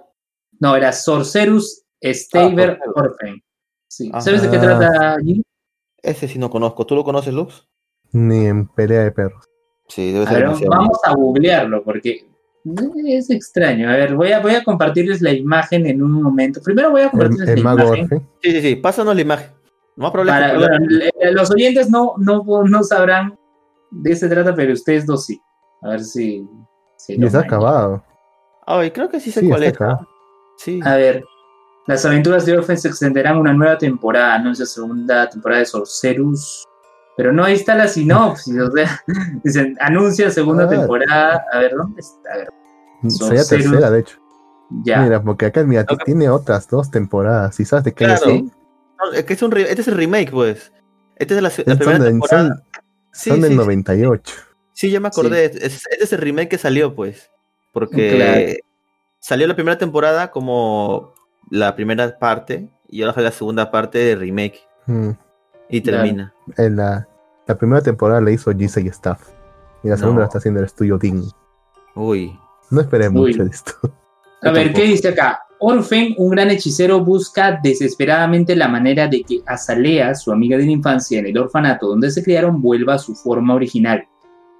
No, era Sorcerus Staver Ah, Orphan. Sí. Ajá. ¿Sabes de qué trata allí? Ese sí no conozco. ¿Tú lo conoces, Lux? Ni en pelea de perros. Sí, debe A ser ver, demasiado. vamos a googlearlo porque es extraño. A ver, voy a, voy a compartirles la imagen en un momento. Primero voy a El, compartirles el la mago imagen. Orfe. Sí, sí, sí. Pásanos la imagen. No. Para, bueno, le- los oyentes no, no, no sabrán de qué se trata, pero ustedes dos sí. A ver si. si está acabado. Ay, creo que sí sé Sí. Sí. A ver. Las aventuras de Orphan se extenderán una nueva temporada, no la segunda temporada de Sorcerus. Pero no, ahí está la sinopsis, o sea, dicen, anuncia segunda Ah. temporada. A ver, ¿dónde está? A ver, Sería Sorcerus. tercera, de hecho. ya. Mira, porque acá, mira, que- tiene otras dos temporadas. ¿Y sabes de qué Claro. No, es que es un re- este es el remake, pues. Este es la, la Son, primera de- temporada. son- Sí, son del sí, 98. Sí, ya me acordé. Es- este es el remake que salió, pues. Porque Claro. salió la primera temporada como la primera parte y ahora sale la segunda parte de remake Mm. y Claro. termina. En la, la primera temporada la hizo Gisei Staff. Y la segunda No. la está haciendo el estudio Ding. Uy. No esperé Uy. mucho de esto. A ver. ¿qué dice acá? Orfen, un gran hechicero, busca desesperadamente la manera de que Azalea, su amiga de la infancia en el orfanato donde se criaron, vuelva a su forma original,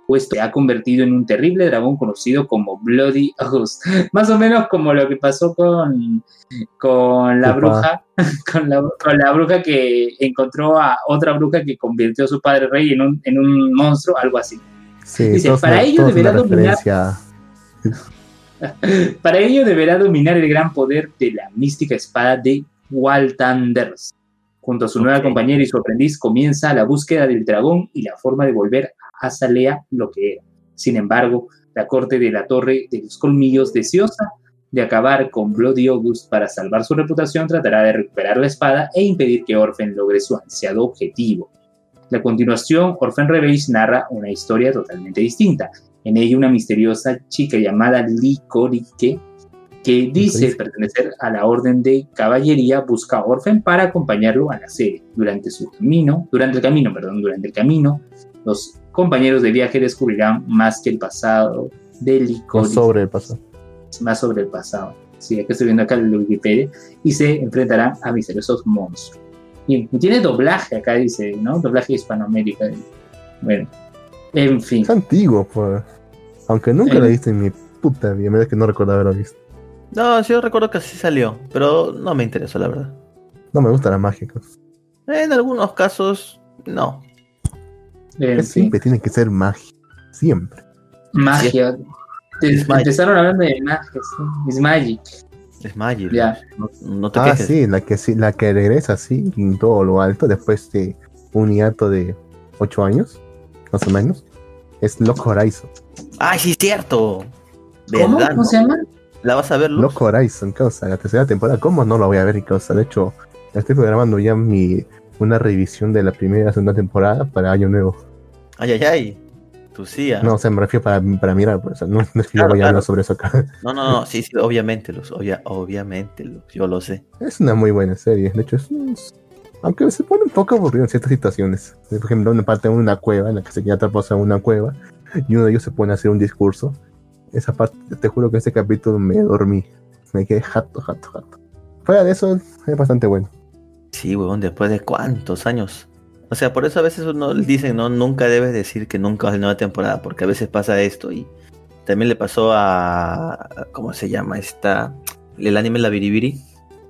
puesto que ha convertido en un terrible dragón conocido como Bloody Ghost. Más o menos como lo que pasó con, con la bruja, con la, con la bruja que encontró a otra bruja que convirtió a su padre rey en un, en un monstruo, algo así. Sí, Dice, para una- ello todos deberá dominar-. Para ello deberá dominar el gran poder de la mística espada de Waltanders. Junto a su nueva compañera y su aprendiz comienza la búsqueda del dragón y la forma de volver a Azalea lo que era. Sin embargo, la corte de la Torre de los Colmillos, deseosa de acabar con Bloody August para salvar su reputación, tratará de recuperar la espada e impedir que Orphan logre su ansiado objetivo. A continuación, Orphan Revenge narra una historia totalmente distinta. En ella, una misteriosa chica llamada Licorice, que dice pertenecer a la Orden de Caballería, busca a Orphan para acompañarlo a la serie. Durante su camino, durante el camino, perdón, durante el camino, los compañeros de viaje descubrirán más que el pasado de Licorice sobre el pasado. más sobre el pasado. Sí, aquí estoy viendo acá en la Wikipedia. Y se enfrentarán a misteriosos monstruos. Y tiene doblaje acá, dice, ¿no? Doblaje Hispanoamérica. Bueno, En fin. Es antiguo, pues. Aunque nunca Eh. lo viste en mi puta vida, me da que no recuerdo haberlo visto. No, sí, yo recuerdo que así salió, pero no me interesó, la verdad. No me gustan las mágicas. En algunos casos, no. En siempre tiene que ser magia. Siempre. Magia. Te- Es. Empezaron hablando de magia, sí. Es magic. Es Magic. Ya. No, no te Ah, quejes. sí, la que sí, la que regresa así en todo lo alto después de un hiato de 8 años, más o menos. Es Lock Horizon. ¡Ay, sí, es cierto! ¿Cómo? ¿Verdad, ¿Cómo no? se llama? ¿La vas a ver, Luz? Lock Horizon, causa, la tercera temporada. ¿Cómo no la voy a ver, causa? De hecho, estoy programando ya mi una revisión de la primera y segunda temporada para año nuevo. Ay, ay, ay. Tú sí, ah. No, o sea, me refiero para, para mirar, pues, o sea, no, no es que Claro, yo vaya a hablar sobre eso acá. no, no, no, sí, sí, obviamente, Luz. obvia- obviamente, Luz. Yo lo sé. Es una muy buena serie. De hecho, es, es- aunque se pone un poco aburrido en ciertas situaciones. Por ejemplo, una parte de una cueva en la que se queda atrapados en una cueva y uno de ellos se pone a hacer un discurso. Esa parte, te juro que este capítulo me dormí. Me quedé jato, jato, jato. Fuera de eso, es bastante bueno. Sí, huevón, después de cuántos años. O sea, por eso a veces uno dicen, no, nunca debes decir que nunca va a nueva temporada, porque a veces pasa esto y también le pasó a, ¿cómo se llama? Esta, el anime La Biribiri,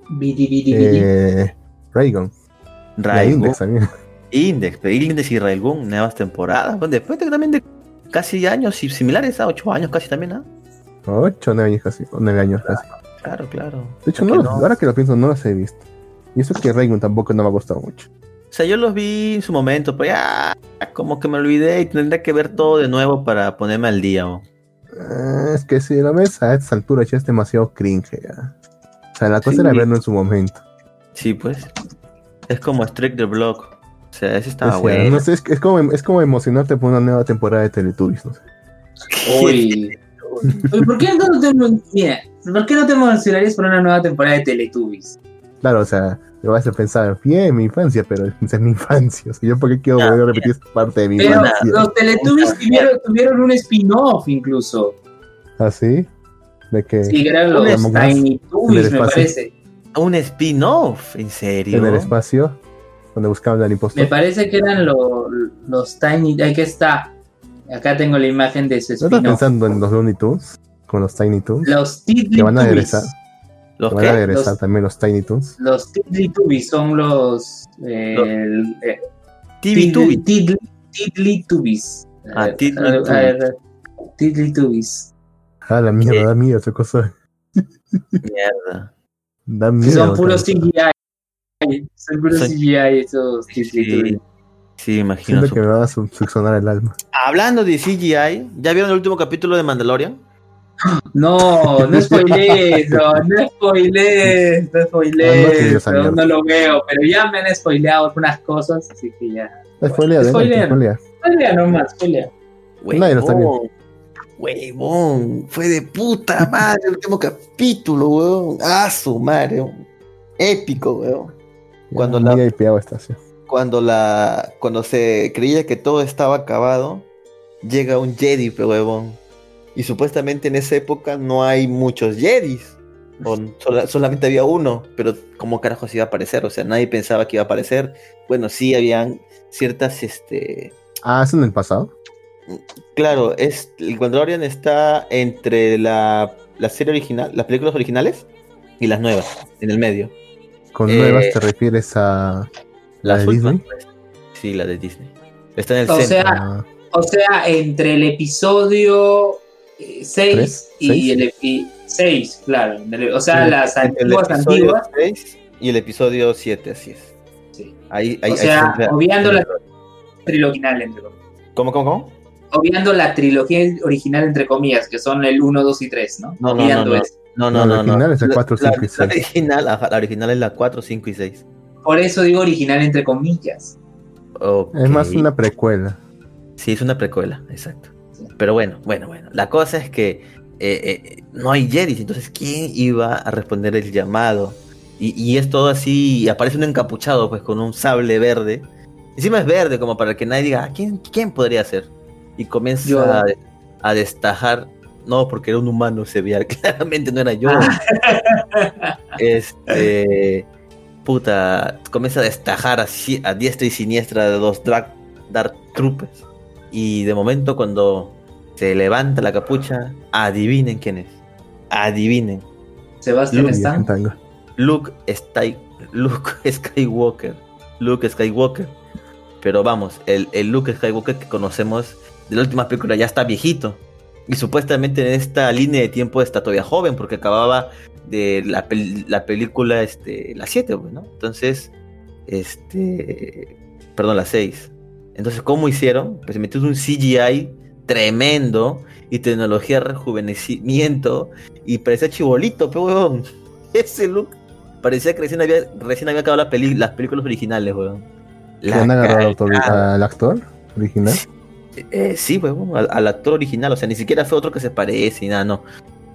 Biri, biri, biri. Eh, Raygon. Railgun, Index también. Index, pero Index y Railgun, nuevas temporadas, bueno, después de, también de casi años y similares a ocho años casi también, ¿ah? 8 o 9 años casi. o 9 años casi. Claro, claro. De hecho, ¿Por no, ahora que lo pienso, no las he visto. Y eso que Raygon tampoco no me ha gustado mucho. O sea, yo los vi en su momento, pero ya como que me olvidé y tendría que ver todo de nuevo para ponerme al día. ¿o? Eh, es que si lo ves a esta altura ya es demasiado cringe ya. O sea, la cosa Sí. era verlo en su momento. Sí, pues. Es como Strike the Block. O sea, ese O estaba sea, bueno. no sé, es, es como, es como emocionarte por una nueva temporada de Teletubbies, no sé. Uy. Uy, ¿Por qué no te, mira, ¿por qué no te emocionarías por una nueva temporada de Teletubbies? Claro, o sea, te vas a pensar, bien, mi infancia, pero es mi infancia. O sea, yo por qué quiero volver a repetir esta parte de mi Pero infancia. los Teletubbies tuvieron, tuvieron un spin-off incluso. ¿Así? ¿De que Sí, que eran los Tiny Tubbies, me parece. Un spin-off, ¿en serio? en el espacio, donde buscaban al impostor. Me parece que eran lo- los Tiny. Aquí está. Acá tengo la imagen de ese ¿No estás spin-off. pensando en los Looney Tunes? Con los Tiny Toons. Los Tiddly Que van a regresar. ¿Los Que van a regresar Los- también los Tiny Toons. Los Tiddly Tubbies son los. eh, Los- eh, TV Tubi. Tiddly, Tiddly Tubbies. Ah, A ver, Tiddly ver, Tiddly. Ah, la mierda, Eh. da miedo esa cosa. Mierda. Da Sí, miedo. son puros. CGI. Son puros Son- CGI esos Tiddly Sí, sí, imagino. Siento que me va a su- succionar el alma. Hablando de CGI, ¿ya vieron el último capítulo de Mandalorian? No, no spoilees, no, no spoilees, no no spoilees, no, no lo veo, pero ya me han spoileado algunas cosas, así que ya. Spoilea. spoilea. Spoilea nomás, spoilea. Nadie lo está viendo. Huevón. Huevón, fue de puta madre el último capítulo, weón. Ah, su madre. weón. Épico, weón. Cuando la- está, sí. Cuando la. Cuando se creía que todo estaba acabado, llega un Jedi, huevón. Y supuestamente en esa época no hay muchos Jedis. O sola- solamente había uno, pero ¿cómo carajos iba a aparecer? O sea, nadie pensaba que iba a aparecer. Bueno, sí habían ciertas, este, Ah, ¿es en el pasado? Claro, es, el Mandalorian está entre la, la serie original, las películas originales y las nuevas, en el medio. Con Eh, nuevas te refieres a la Las de Disney. pues. Sí, la de Disney. Está en el O centro. sea, Ah, O sea, entre el episodio 6 ¿Tres? y ¿Seis? el epi 6, claro. O sea, Sí, las Entre el antiguas, episodio antiguas. 6 y el episodio 7, así es. Sí. Ahí, ahí, O ahí sea, se entra- obviando la trilogía original, entre comillas. ¿Cómo, cómo, cómo? Obviando la trilogía original, entre comillas, que son el 1, 2 y 3, ¿no? No, no, Obviando no, no. eso. No, No, no, la no. no. original es el La- 4, la- 5 y La 6. original, ajá, la original es la 4, 5 y 6. Por eso digo original, entre comillas. Es más una precuela. Sí, es una precuela, exacto. Pero bueno, bueno, bueno. La cosa es que eh, eh, no hay Jedi, entonces ¿quién iba a responder el llamado? Y, y es todo así, y aparece un encapuchado pues con un sable verde. Encima es verde, como para que nadie diga, "Ah, ¿quién, quién podría ser? Y comienza Yo. a, a destajar, no, porque era un humano, se veía, claramente no era yo. este, puta, comienza a destajar así a diestra y siniestra de dos Dark, Dark Troopers. y de momento cuando se levanta la capucha, adivinen quién es. Adivinen. Sebastián Stan. Tango. Luke, Luke Skywalker. Luke Skywalker. Pero vamos, el, el Luke Skywalker que conocemos de la última película ya está viejito. Y supuestamente en esta línea de tiempo está todavía joven porque acababa de la, pel- la película este, la 7, pues, ¿no? Entonces, este... Perdón, la 6. Entonces, ¿cómo hicieron? Pues metieron un CGI tremendo y tecnología de rejuvenecimiento y parecía chibolito, pero weón. Ese look parecía que recién había, recién había acabado la peli- las películas originales, weón. ¿Le han agarrado al actor original? Eh, sí, weón, al, al actor original, o sea, ni siquiera fue otro que se parece y nada, no.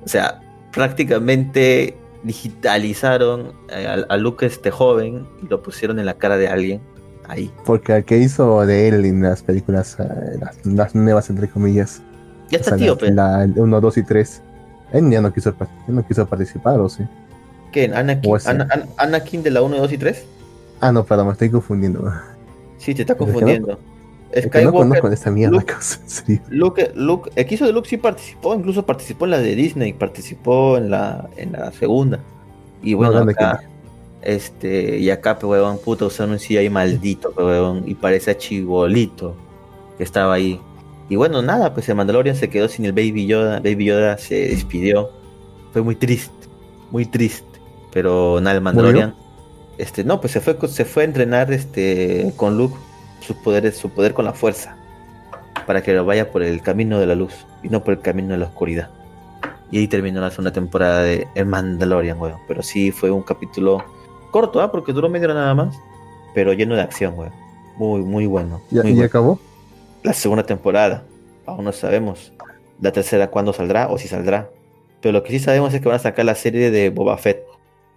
O sea, prácticamente digitalizaron al, al Luke este joven y lo pusieron en la cara de alguien. Ahí. Porque el que hizo de él en las películas, eh, las, las nuevas entre comillas, Ya o está sea, tío, la- pe. la 1, 2 y 3, él ya no quiso, no participar, ¿o sí? ¿Qué? ¿Anakin, o. Ana- An- Anakin de la 1, 2 y 3? Ah, no, perdón, me estoy confundiendo. Sí, te está confundiendo. Es que no conozco esta mierda, Luke- causa, en serio. Luke, Luke, el de Luke sí participó, incluso participó en la de Disney, participó en la, en la segunda. Y bueno, acá, este, y acá, huevón, puta, usaron un CGI maldito, huevón, y parece a Chibolito que estaba ahí. Y bueno, nada, pues el Mandalorian se quedó sin el Baby Yoda, Baby Yoda se despidió. Fue muy triste, muy triste. Pero nada, el Mandalorian, este, no, pues se fue, se fue a entrenar, este, con Luke, sus poderes, su poder con la fuerza para que lo vaya por el camino de la luz y no por el camino de la oscuridad. Y ahí terminó la segunda temporada de El Mandalorian, weón. Pero sí fue un capítulo corto, ¿ah? Porque duró media hora nada más, pero lleno de acción, weón. Muy, muy bueno. ¿Ya, muy ¿y bueno. acabó? La segunda temporada, aún no sabemos. La tercera, cuándo saldrá o si saldrá. Pero lo que sí sabemos es que van a sacar la serie de Boba Fett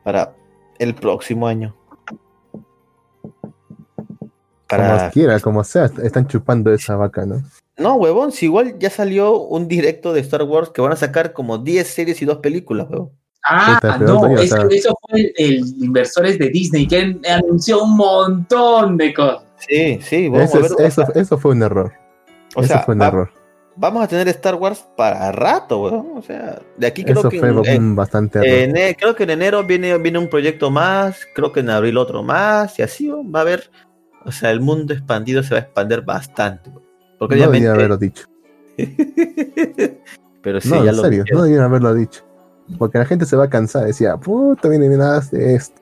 para el próximo año. Para Como quiera, como sea, est- están chupando esa vaca, ¿no? No, huevón, si igual ya salió un directo de Star Wars que van a sacar como 10 series y 2 películas, huevón. Ah, no, o eso, fue el, el inversores de Disney que an- anunció un montón de cosas. Sí, sí, vamos Eso, a ver. es- o eso, sea, eso fue un error. o eso sea, fue un va- error. vamos a tener Star Wars para rato, huevón. O sea, de aquí creo Eso que fue en, en- un bastante en error. e- creo que en enero viene, viene un proyecto más, creo que en abril otro más, y así va a haber, o sea, el mundo expandido se va a expandir bastante. Porque no obviamente. debería haberlo dicho. Pero sí, no, ya en lo serio, no deberían haberlo dicho. Porque la gente se va a cansar. Decía, puta, viene nada de esto.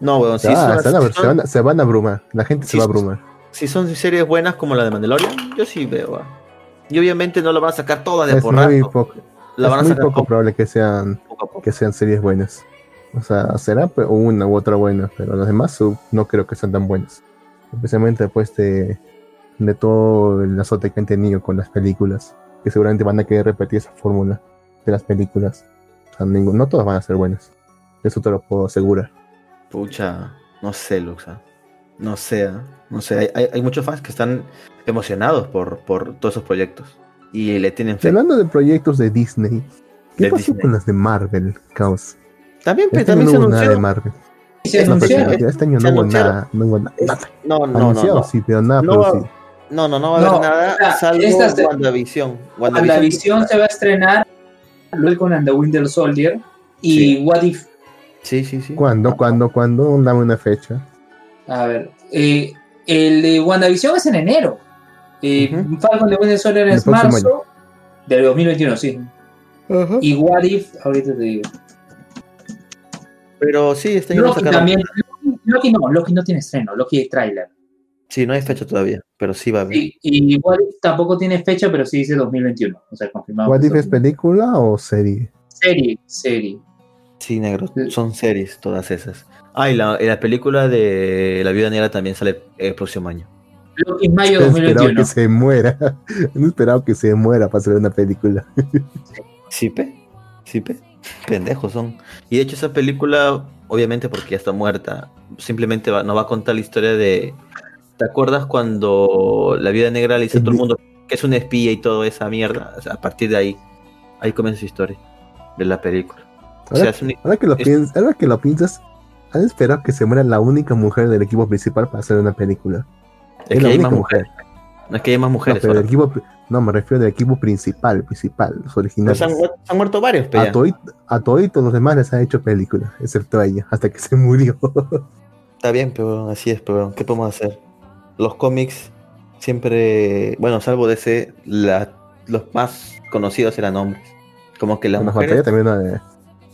No, huevón, sí, Ah, son- se, van se van a- se van a abrumar. La gente Sí, se va a abrumar. si son series buenas como la de Mandalorian, yo sí veo. ah. Y obviamente no la van a sacar todas de Es por muy, rato. poco, La es van a muy sacar poco poco, probable que sean, poco a poco. que sean series buenas. O sea, será una u otra buena, pero las demás uh, no creo que sean tan buenas. Especialmente después de, de todo el azote que han tenido con las películas, que seguramente van a querer repetir esa fórmula de las películas. O sea, ningún- no todas van a ser buenas. Eso te lo puedo asegurar. Pucha, no sé, Luxa. No sé, ah. no sé. Hay, hay- hay muchos fans que están emocionados por, por todos esos proyectos. Y le tienen fe. hablando de proyectos de Disney, ¿qué De pasó Disney. con las de Marvel, Caos? También, Este también no se nada de anunció. Marvel. Y se anunció- este año no hubo nada, no hubo nada. No, no, no, Anunciado no. sí, pero nada No, producido. No, no, no va a haber No, nada o sea, salvo esta se- WandaVision. la visión se va a estrenar luego con And the Winter Soldier y Sí. What If. Sí, sí, sí. ¿Cuándo? ¿Cuándo? ¿Cuándo? Dame una fecha. A ver, eh, el de WandaVision es en enero. Eh. Falcon de Winter Soldier es marzo del 2021, sí. Y What If, ahorita te digo. Pero sí, este año Loki también. Loki, Loki no, Loki no tiene estreno, Loki es trailer. Sí, no hay fecha todavía, pero sí va a haber. Y, y What If tampoco tiene fecha, pero sí dice 2021. O sea, confirmado. ¿What If es película o serie? Serie, serie. Sí, negro, Sí. son series todas esas. Ah, y la, y la película de La Viuda Negra también sale el próximo año. Loki en mayo He esperado 2021. que se muera. No he esperado que se muera para hacer una película. ¿Sí, pe? ¿Sí, pe? Pendejos son. Y de hecho esa película, obviamente porque ya está muerta, simplemente va- nos va a contar la historia de... ¿Te acuerdas cuando La Viuda Negra le dice a todo el mundo que es una espía y toda esa mierda? O sea, a partir de ahí, ahí comienza su historia de la película. O sea, Ahora, es un- ahora que lo es- piens- ahora que lo piensas, han esperado que se muera la única mujer del equipo principal para hacer una película. es la que hay única más mujeres. No es que haya más No, mujeres. pero equipo, no, me refiero del equipo principal, principal, los Pero originales. se, han, muerto varios, pe, A, ya. toit- a los demás les han hecho películas, excepto a ella, hasta que se murió. Está bien, pero así es, pero ¿qué podemos hacer? Los cómics siempre, bueno, salvo de ese, la- los más conocidos eran hombres. Como que las Bueno, mujeres, también una de.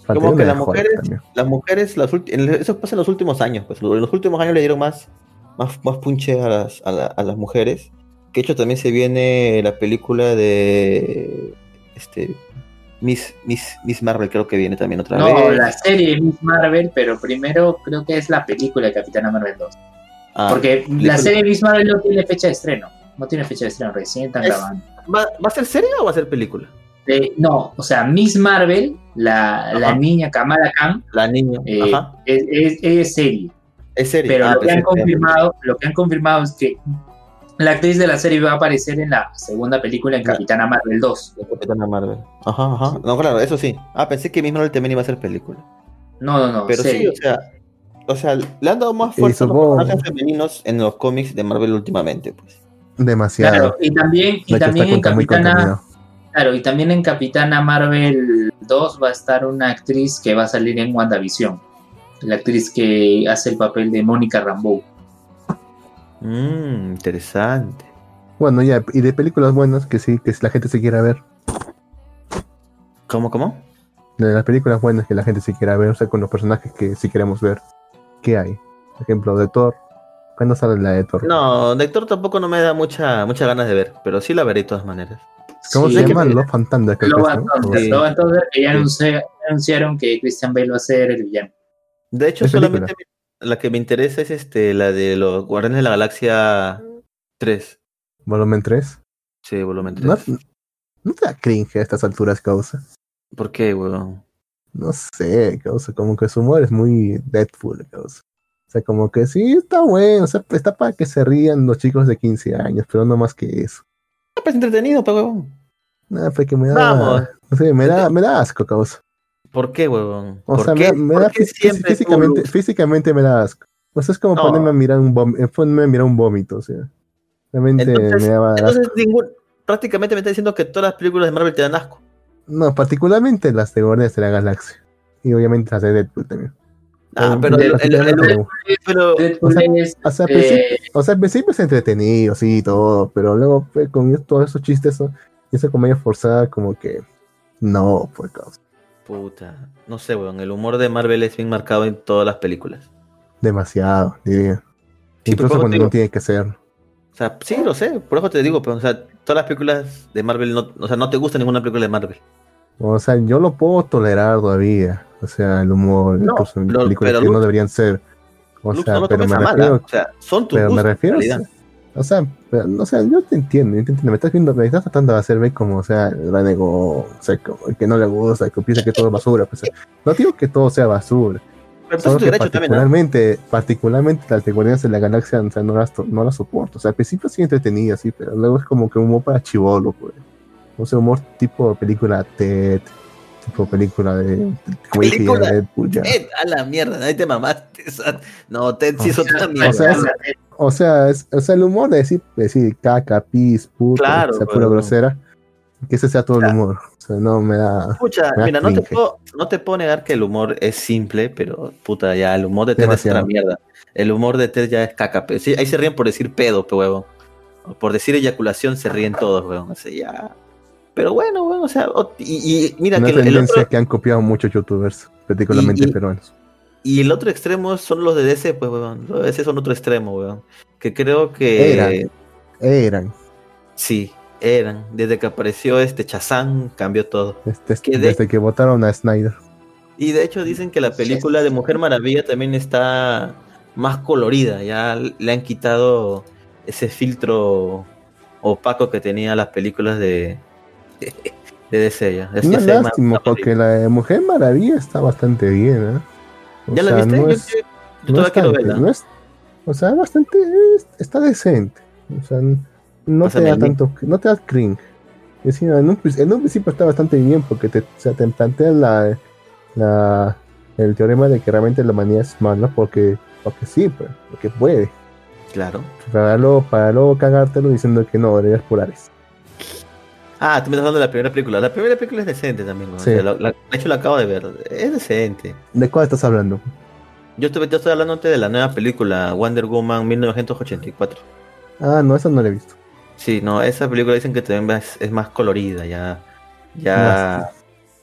faltaría como que las mujeres, las mujeres, las en- eso pasa en los últimos años, pues en los últimos años le dieron más, más, más punche a las, a, la- a las mujeres. Que de hecho también se viene la película de este Miss, Miss, Miss Marvel, creo que viene también otra No, vez. la serie de Miss Marvel, pero primero creo que es la película de Capitana Marvel 2. Ah, Porque la película. serie de Miss Marvel no tiene fecha de estreno. No tiene fecha de estreno, recién están Es- grabando. ¿Va, ¿Va a ser serie o va a ser película? Eh, no, o sea, Miss Marvel, la, la niña Kamala Khan, La niña. eh, Ajá. es, es- es serie. Es serie. Pero Ah, lo, que han confirmado, lo que han confirmado es que la actriz de la serie va a aparecer en la segunda película en. Capitana Marvel 2. de Capitana Marvel. Ajá, ajá. No, claro, eso sí. Ah, pensé que Marvel también iba a ser película. No, no, no, Pero sí, o sea, o sea, le han dado más fuerza a los personajes femeninos en los cómics de Marvel últimamente, pues. Demasiado. Claro, y también, y también en Capitana, claro, y también en Capitana Marvel 2 va a estar una actriz que va a salir en WandaVision. La actriz que hace el papel de Mónica Rambeau. Mmm, interesante. Bueno, ya, y de películas buenas que sí, que la gente se quiera ver. ¿Cómo, cómo? De las películas buenas que la gente se quiera ver, o sea, con los personajes que sí queremos ver. ¿Qué hay? Por ejemplo, de Thor. ¿Cuándo sale la de Thor? No, Lector tampoco no me da mucha, muchas ganas de ver, pero sí la veré de todas maneras. ¿Cómo Sí, se que llama? me- Love and Thunder, creo que ya anunciaron que Christian Bale va a ser el villano. De hecho, ¿Es solamente me- la que me interesa es este, la de los Guardianes de la Galaxia 3. Volumen 3. Sí, volumen 3. No, no te da cringe a estas alturas, causa. ¿Por qué, weón? No sé, causa. Como que su humor es muy Deadpool, causa. O sea, como que sí, está bueno. O sea, está para que se rían los chicos de 15 años, pero no más que eso. Ah, pues entretenido, pues, weón. Nada, porque me da. Vamos. No sé, me da, me da asco, causa. ¿Por qué, weón? O ¿Por sea, qué, me, me por da físicamente, tú- físicamente me da asco. O sea, es como No. ponerme a mirar un vómito, ponerme a mirar un vómito, o sea. Realmente Entonces- me daba asco. Entonces, ningún, prácticamente me está diciendo que todas las películas de Marvel te dan asco. No, particularmente las de Guardianes de la Galaxia. Y obviamente las de Deadpool también. Ah, pero, el- de el- pero o sea, es, o sea, al eh, principio- O sea, al principio es entretenido, sí, todo, pero luego pues, con todos esos chistes eso- y esa comedia forzada, como que no, pues causa. Puta, no sé, weón. El humor de Marvel es bien marcado en todas las películas. Demasiado, diría. Sí, Incluso cuando no tiene que ser. O sea, sí, lo sé, por eso te digo, pero, o sea, todas las películas de Marvel, no, o sea, no te gusta ninguna película de Marvel. O sea, yo lo puedo tolerar todavía. O sea, el humor, No, incluso en lo- películas pero que no deberían ser. O sea, no pero me a mala, refiero, o sea, son tus pero gustos, refiero. O sea, pero, o sea, yo te entiendo, yo te entiendo, me estás viendo, me estás tratando de hacer ver como, o sea, el renegó, o sea, que no le gusta, que piensa que todo es basura, pues, no digo que todo sea basura, Pero solo que derecho también, ¿no? particularmente, particularmente las de Guardianes de la Galaxia, o sea, no las, no las soporto, o sea, al principio sí entretenida, sí, pero luego es como que humor para chivolo, pues, o sea, humor tipo película TED, tipo película de, Película. Ted, a la mierda, ahí te mamaste. o No, Ted sí es O otra O mierda. sea, es- O sea, es, o sea, el humor de decir, decir caca, pis, puto, Claro, o sea, pura grosera, que ese sea todo el humor. O sea, no me da. Escucha, me da mira, no te, puedo, no te puedo negar que el humor es simple, pero puta, ya, el humor de Ted Demasiado. es otra mierda. El humor de Ted ya es caca. sí, ahí se ríen por decir pedo, pe huevo. O Por decir eyaculación se ríen todos, weón. O sea, ya. Pero bueno, weón, o sea, y, y mira Una que el, otro, que han copiado muchos youtubers, particularmente Y- y- peruanos. y el otro extremo son los de DC, pues, weón. Los de DC son otro extremo, weón. Que creo que. Eran. Eran. Sí, eran. Desde que apareció este Chazán, cambió todo. Este, Que de- desde que votaron a Snyder. Y de hecho dicen que la película de Mujer Maravilla también está más colorida. Ya le han quitado ese filtro opaco que tenía las películas de, de DC. Ya, ve más- lástima, porque la Mujer Maravilla está bastante bien, ¿eh? O ¿Ya la viste? no es- yo- yo no todavía es verla. no es- o sea, bastante, es- está decente. O sea, no Pásame te da link. tanto, no te da cringe. Es decir, en un, en un principio está bastante bien porque te, o sea, te plantea la, la, el teorema de que realmente la humanidad es mala porque, porque sí, pues, porque puede. Claro. Para luego, para luego cagártelo diciendo que no, deberías por Ares. Ah, tú me estás hablando de la primera película. La primera película es decente también. ¿no? O Sí. sea, la- la- de hecho, la acabo de ver. Es decente. ¿De cuál estás hablando? Yo estoy, yo estoy hablando antes de la nueva película, Wonder Woman 1984. Ah, no, esa no la he visto. Sí, no, esa película dicen que también es, es más colorida, ya. Ya.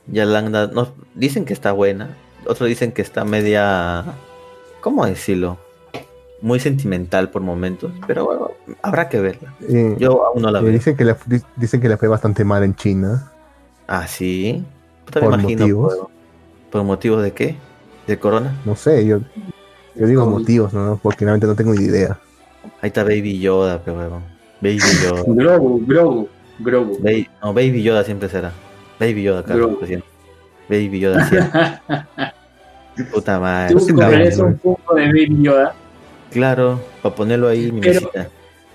Ya la no, dicen que está buena. Otros dicen que está media. ¿Cómo decirlo? Muy sentimental por momentos. Pero bueno, habrá que verla. Eh, Yo aún no la eh, veo. dicen, que la, di- dicen que la fue bastante mal en China. Ah, sí. Por imagino, motivos. ¿Por, por motivos de qué? ¿De corona? No sé, yo, yo digo motivos, ¿no? Porque realmente no tengo ni idea. Ahí está Baby Yoda, pero huevón. Baby Yoda. Grogu, Grogu, Grogu. Baby- no, Baby Yoda siempre será. Baby Yoda, siento. Baby Yoda siempre. Puta madre. ¿Tú comprarías un poco de Baby Yoda? Claro, para ponerlo ahí mi Pero- mesita.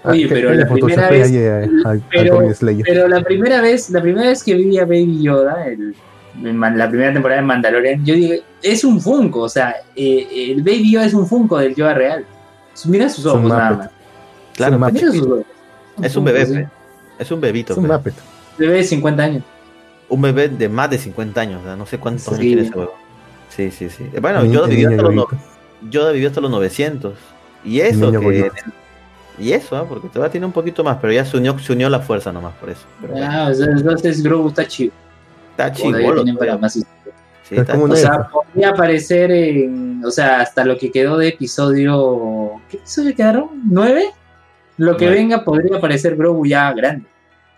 Oye, Ah, pero la primera ahí, eh, al- al pero-. Pero la primera vez, la primera vez que vi a Baby Yoda, el- la primera temporada de Mandalorian, yo dije, es un Funko, o sea, eh, el Baby Yoda es un Funko del Yoda real. Mira sus ojos nada más. Claro, un pues, Mira sus ojos. es un bebé, Sí. pe. es un bebito. Es un pe. Muppet. Bebé de 50 años. Un bebé de más de 50 años, o sea, no sé cuántos Sí. años tiene ese huevo. Sí, sí, sí. Bueno, Yoda vivió, hasta los, Yoda vivió hasta los 900. Y eso niño que... Y eso, ¿ah? porque todavía tiene un poquito más, pero ya se unió, se unió la fuerza nomás por eso. Pero Ah, o sea, entonces Grogu está chido. está historia. Sí, Es está- O sea, podría aparecer en. O sea, hasta lo que quedó de episodio. ¿Qué episodio quedaron? ¿Nueve? Lo que Nueve. venga podría aparecer Grogu ya grande.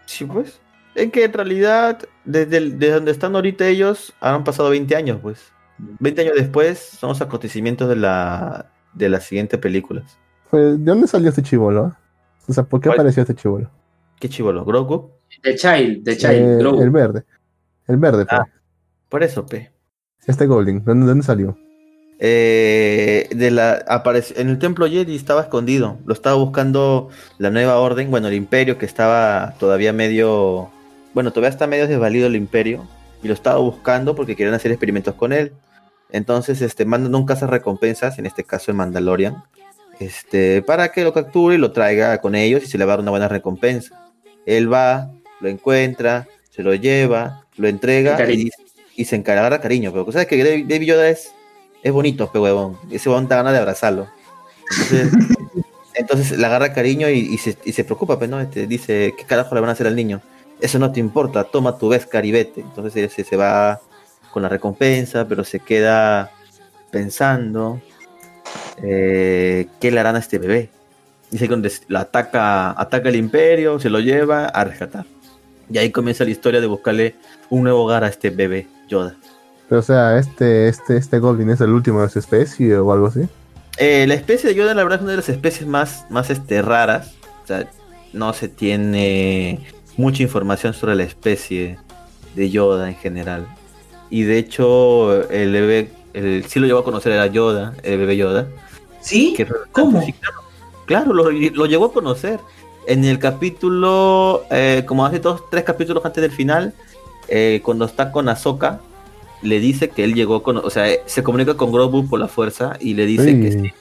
Sí, pues. Es que en realidad, desde, el- desde donde están ahorita ellos, han pasado 20 años, pues. 20 años después son los acontecimientos de la de las siguientes películas. Pues, ¿De dónde salió este chivolo? O sea, ¿por qué ¿Cuál? apareció este chivolo? Qué chivolo, Grogu. The Child, The Child, Eh, Grogu. el verde. El verde, pues. Ah. Por eso, pe. Este Goblin. ¿Dónde, dónde salió? Eh, de la apareció en el templo Jedi estaba escondido. Lo estaba buscando la nueva orden, bueno, el imperio que estaba todavía medio, bueno, todavía está medio desvalido el imperio y lo estaba buscando porque querían hacer experimentos con él. Entonces, este, mandan un recompensas, en este caso el Mandalorian, este, para que lo capture y lo traiga con ellos y se le va a dar una buena recompensa. Él va, lo encuentra, se lo lleva, lo entrega y, y se encargará cariño. Pero sabes que Baby Yoda es, es bonito, pe huevón. Ese huevón da ganas de abrazarlo. Entonces, entonces le agarra cariño y, y se, y se preocupa, pues, ¿no? Este, dice, ¿qué carajo le van a hacer al niño? Eso no te importa, toma tu vez, caribete. Entonces él se, se va con la recompensa, pero se queda pensando eh, qué le harán a este bebé. Dice que lo ataca, ataca el imperio, se lo lleva a rescatar. Y ahí comienza la historia de buscarle un nuevo hogar a este bebé, Yoda. Pero, o sea, este, este, este Goblin es el último de su especie o algo así. Eh, la especie de Yoda, la verdad, es una de las especies más, más este, raras. O sea, no se tiene mucha información sobre la especie de Yoda en general. Y de hecho, el bebé, el, sí lo llevó a conocer era Yoda, el bebé Yoda. ¿Sí? que- ¿Cómo? Sí, claro, Claro, lo, lo llegó a conocer. En el capítulo, eh, como hace dos, tres capítulos antes del final, eh, cuando está con Ahsoka, le dice que él llegó con, o sea, eh, se comunica con Grogu por la fuerza y le dice que Sí. sí,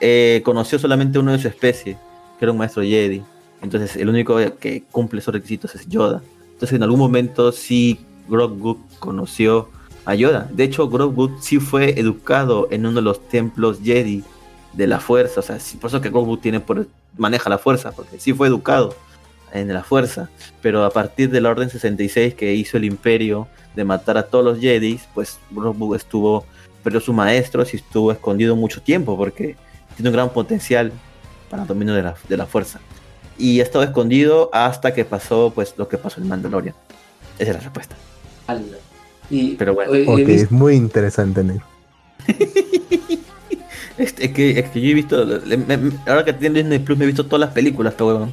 eh, conoció solamente uno de su especie, que era un maestro Jedi. Entonces, el único que cumple esos requisitos es Yoda. Entonces, en algún momento sí Grogu conoció a Yoda. De hecho, Grogu sí fue educado en uno de los templos Jedi de la fuerza. O sea, sí, por eso que Grogu tiene por, maneja la fuerza, porque sí fue educado en la fuerza. Pero a partir de la Orden 66 que hizo el Imperio de matar a todos los Jedi, pues Grogu estuvo, perdió sus maestros y estuvo escondido mucho tiempo porque tiene un gran potencial para el dominio de la, de la fuerza. Y ha estado escondido hasta que pasó pues lo que pasó en Mandalorian. Esa es la respuesta. Y, Pero bueno. eh, he Ok, visto- es muy interesante, negro. Este, es, que, es que yo he visto, me- me- ahora que tiene Disney Plus me he visto todas las películas, pero huevón.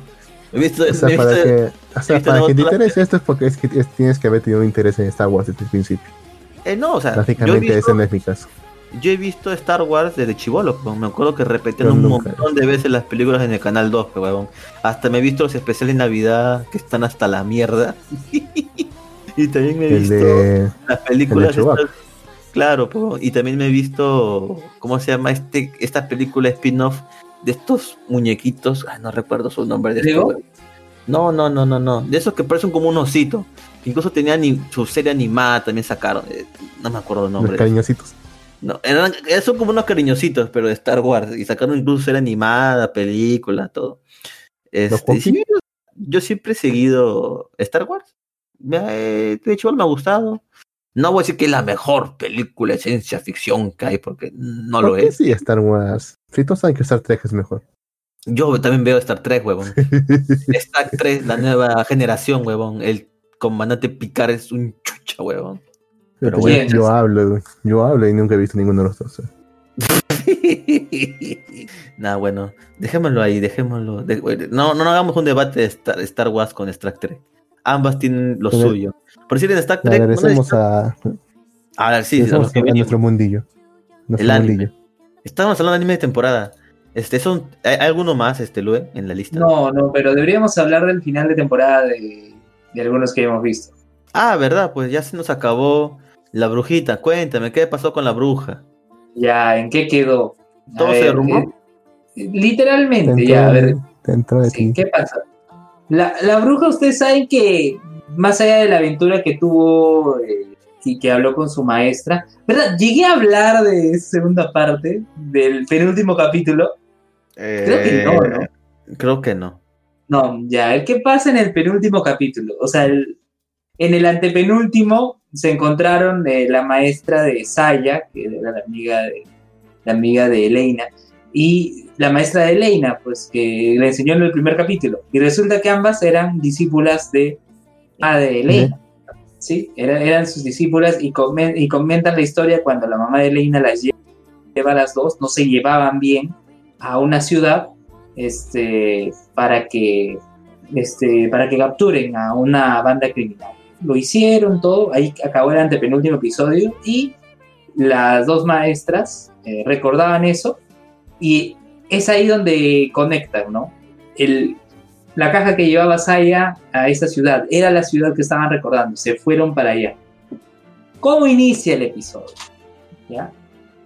He visto, O sea, para visto- que, o sea, para que te interese esto es porque es que es- tienes que haber tenido interés en Star Wars desde el principio. eh, no, o sea, yo he, Básicamente visto, ese no es mi caso. yo he visto Star Wars desde chivolo, me acuerdo que repetían un montón de veces las películas en el canal 2, pero huevón. Hasta me he visto los especiales de Navidad que están hasta la mierda. y también me he El visto de... las películas estas- claro po, y también me he visto cómo se llama este esta película spin-off de estos muñequitos, ay, no recuerdo su nombre de. No, no, no, no, no. De esos que parecen como un osito. que Incluso tenían su serie animada, también sacaron. eh, no me acuerdo el Los nombre. cariñositos. No, eran, eh, son como unos cariñositos, pero de Star Wars. Y sacaron incluso serie animada, película, todo. Este, sí, yo siempre he seguido Star Wars. Me de hecho, me ha gustado. No voy a decir que es la mejor película de ciencia ficción que hay, porque no lo ¿Por qué es. sí Star Wars? Si todos saben que Star Trek es mejor. Yo también veo Star Trek, huevón. Star Trek, la nueva generación, huevón. El comandante Picard es un chucha, huevón. Pero yo, yo hablo, yo hablo y nunca he visto ninguno de los dos. eh. Nah, bueno, dejémoslo ahí, dejémoslo. De- no, no hagamos un debate de Star, Star Wars con Star Trek. Ambas tienen lo ver. suyo. Por decir en Star Trek. no Regresemos necesitan- a, A ver, sí, a regresemos lo que a nuestro mundillo. Nuestro El anime. mundillo. Estábamos hablando de anime de temporada. Este, son, ¿hay, alguno más, este, Lue, en la lista? No, no, pero deberíamos hablar del final de temporada de, de algunos que hemos visto. Ah, verdad, pues ya se nos acabó la brujita. Cuéntame, ¿qué pasó con la bruja? Ya, ¿en qué quedó? A ¿Todo se ver, derrumbó? eh, literalmente, Dentro, ya, a ver, de- dentro de sí, ti. ¿qué pasa? La, la bruja, ustedes saben que más allá de la aventura que tuvo eh, y que habló con su maestra, ¿verdad? Llegué a hablar de segunda parte del penúltimo capítulo. Creo que no, ¿no? Eh, Creo que no. No, ya, ¿qué pasa en el penúltimo capítulo? O sea, el- en el antepenúltimo se encontraron eh, la maestra de Saya, que era la amiga de, la amiga de Elena, y la maestra de Elena, pues que le enseñó en el primer capítulo. Y resulta que ambas eran discípulas de, ah, de Elena. Sí, Era- eran sus discípulas y, comen- y comentan la historia cuando la mamá de Elena las lle- lleva a las dos, no se llevaban bien a una ciudad este, para que este, para que capturen a una banda criminal. Lo hicieron todo, ahí acabó el antepenúltimo episodio y las dos maestras eh, recordaban eso y es ahí donde conectan, ¿no? La caja que llevaba Saya a esa ciudad era la ciudad que estaban recordando, se fueron para allá. ¿Cómo inicia el episodio?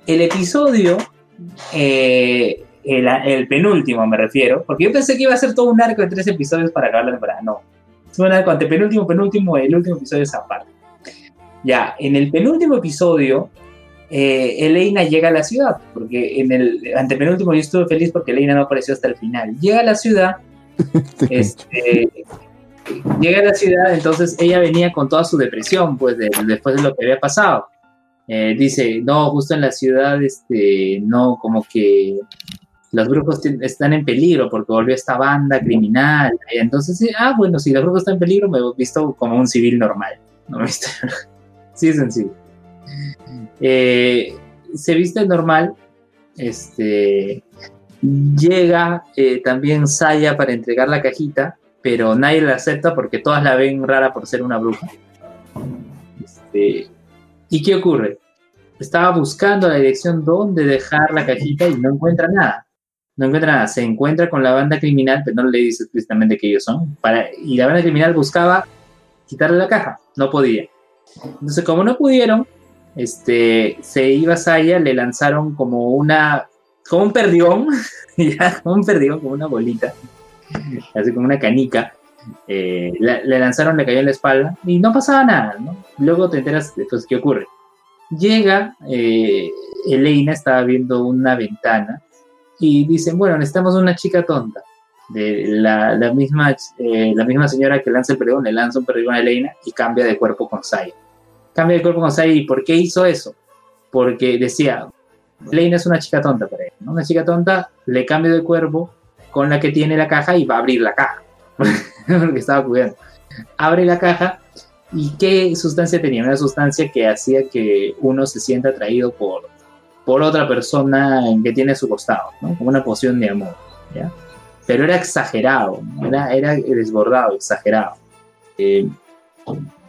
El episodio, eh, el, el penúltimo me refiero, porque yo pensé que iba a ser todo un arco de tres episodios para acabar la temporada, no. Es un arco antepenúltimo, penúltimo, el último episodio es aparte. Ya, en el penúltimo episodio, eh, Elena llega a la ciudad, porque en el antepenúltimo yo estuve feliz porque Elena no apareció hasta el final. Llega a la ciudad, este, llega a la ciudad, entonces ella venía con toda su depresión, pues, de- después de lo que había pasado. Eh, dice, no, justo en la ciudad, este, no, como que los brujos están en peligro porque volvió esta banda criminal. Entonces, ah, bueno, si los brujos están en peligro, me he visto como un civil normal. No me visto. sí, es sencillo. Eh, se viste normal. Este llega eh, también Saya para entregar la cajita, pero nadie la acepta porque todas la ven rara por ser una bruja. Este, ¿Y qué ocurre? Estaba buscando la dirección donde dejar la cajita y no encuentra nada. No encuentra nada. Se encuentra con la banda criminal, pero no le dice explícitamente que ellos son. Para, y la banda criminal buscaba quitarle la caja. No podía. Entonces, como no pudieron, este, se iba Saya, le lanzaron como una, como un perdigón, ya, como un perdigón, como una bolita, así como una canica. Eh, le lanzaron, le cayó en la espalda y no pasaba nada, ¿no? Luego te enteras después qué ocurre. Llega, eh, Elena estaba viendo una ventana y dicen, bueno, necesitamos una chica tonta. De la, la misma, eh, la misma señora que lanza el perdigón, le lanza un perdigón a Elena y cambia de cuerpo con Saya. Cambia de cuerpo con Saya y ¿por qué hizo eso? Porque decía, Elena es una chica tonta para él, ¿no? Una chica tonta le cambia de cuerpo con la que tiene la caja y va a abrir la caja. Porque estaba cuidando. Abre la caja y ¿qué sustancia tenía? Una sustancia que hacía que uno se sienta atraído por, por otra persona que tiene a su costado, ¿no? Como una poción de amor, ¿ya? Pero era exagerado, ¿no? era, era desbordado, exagerado. Eh,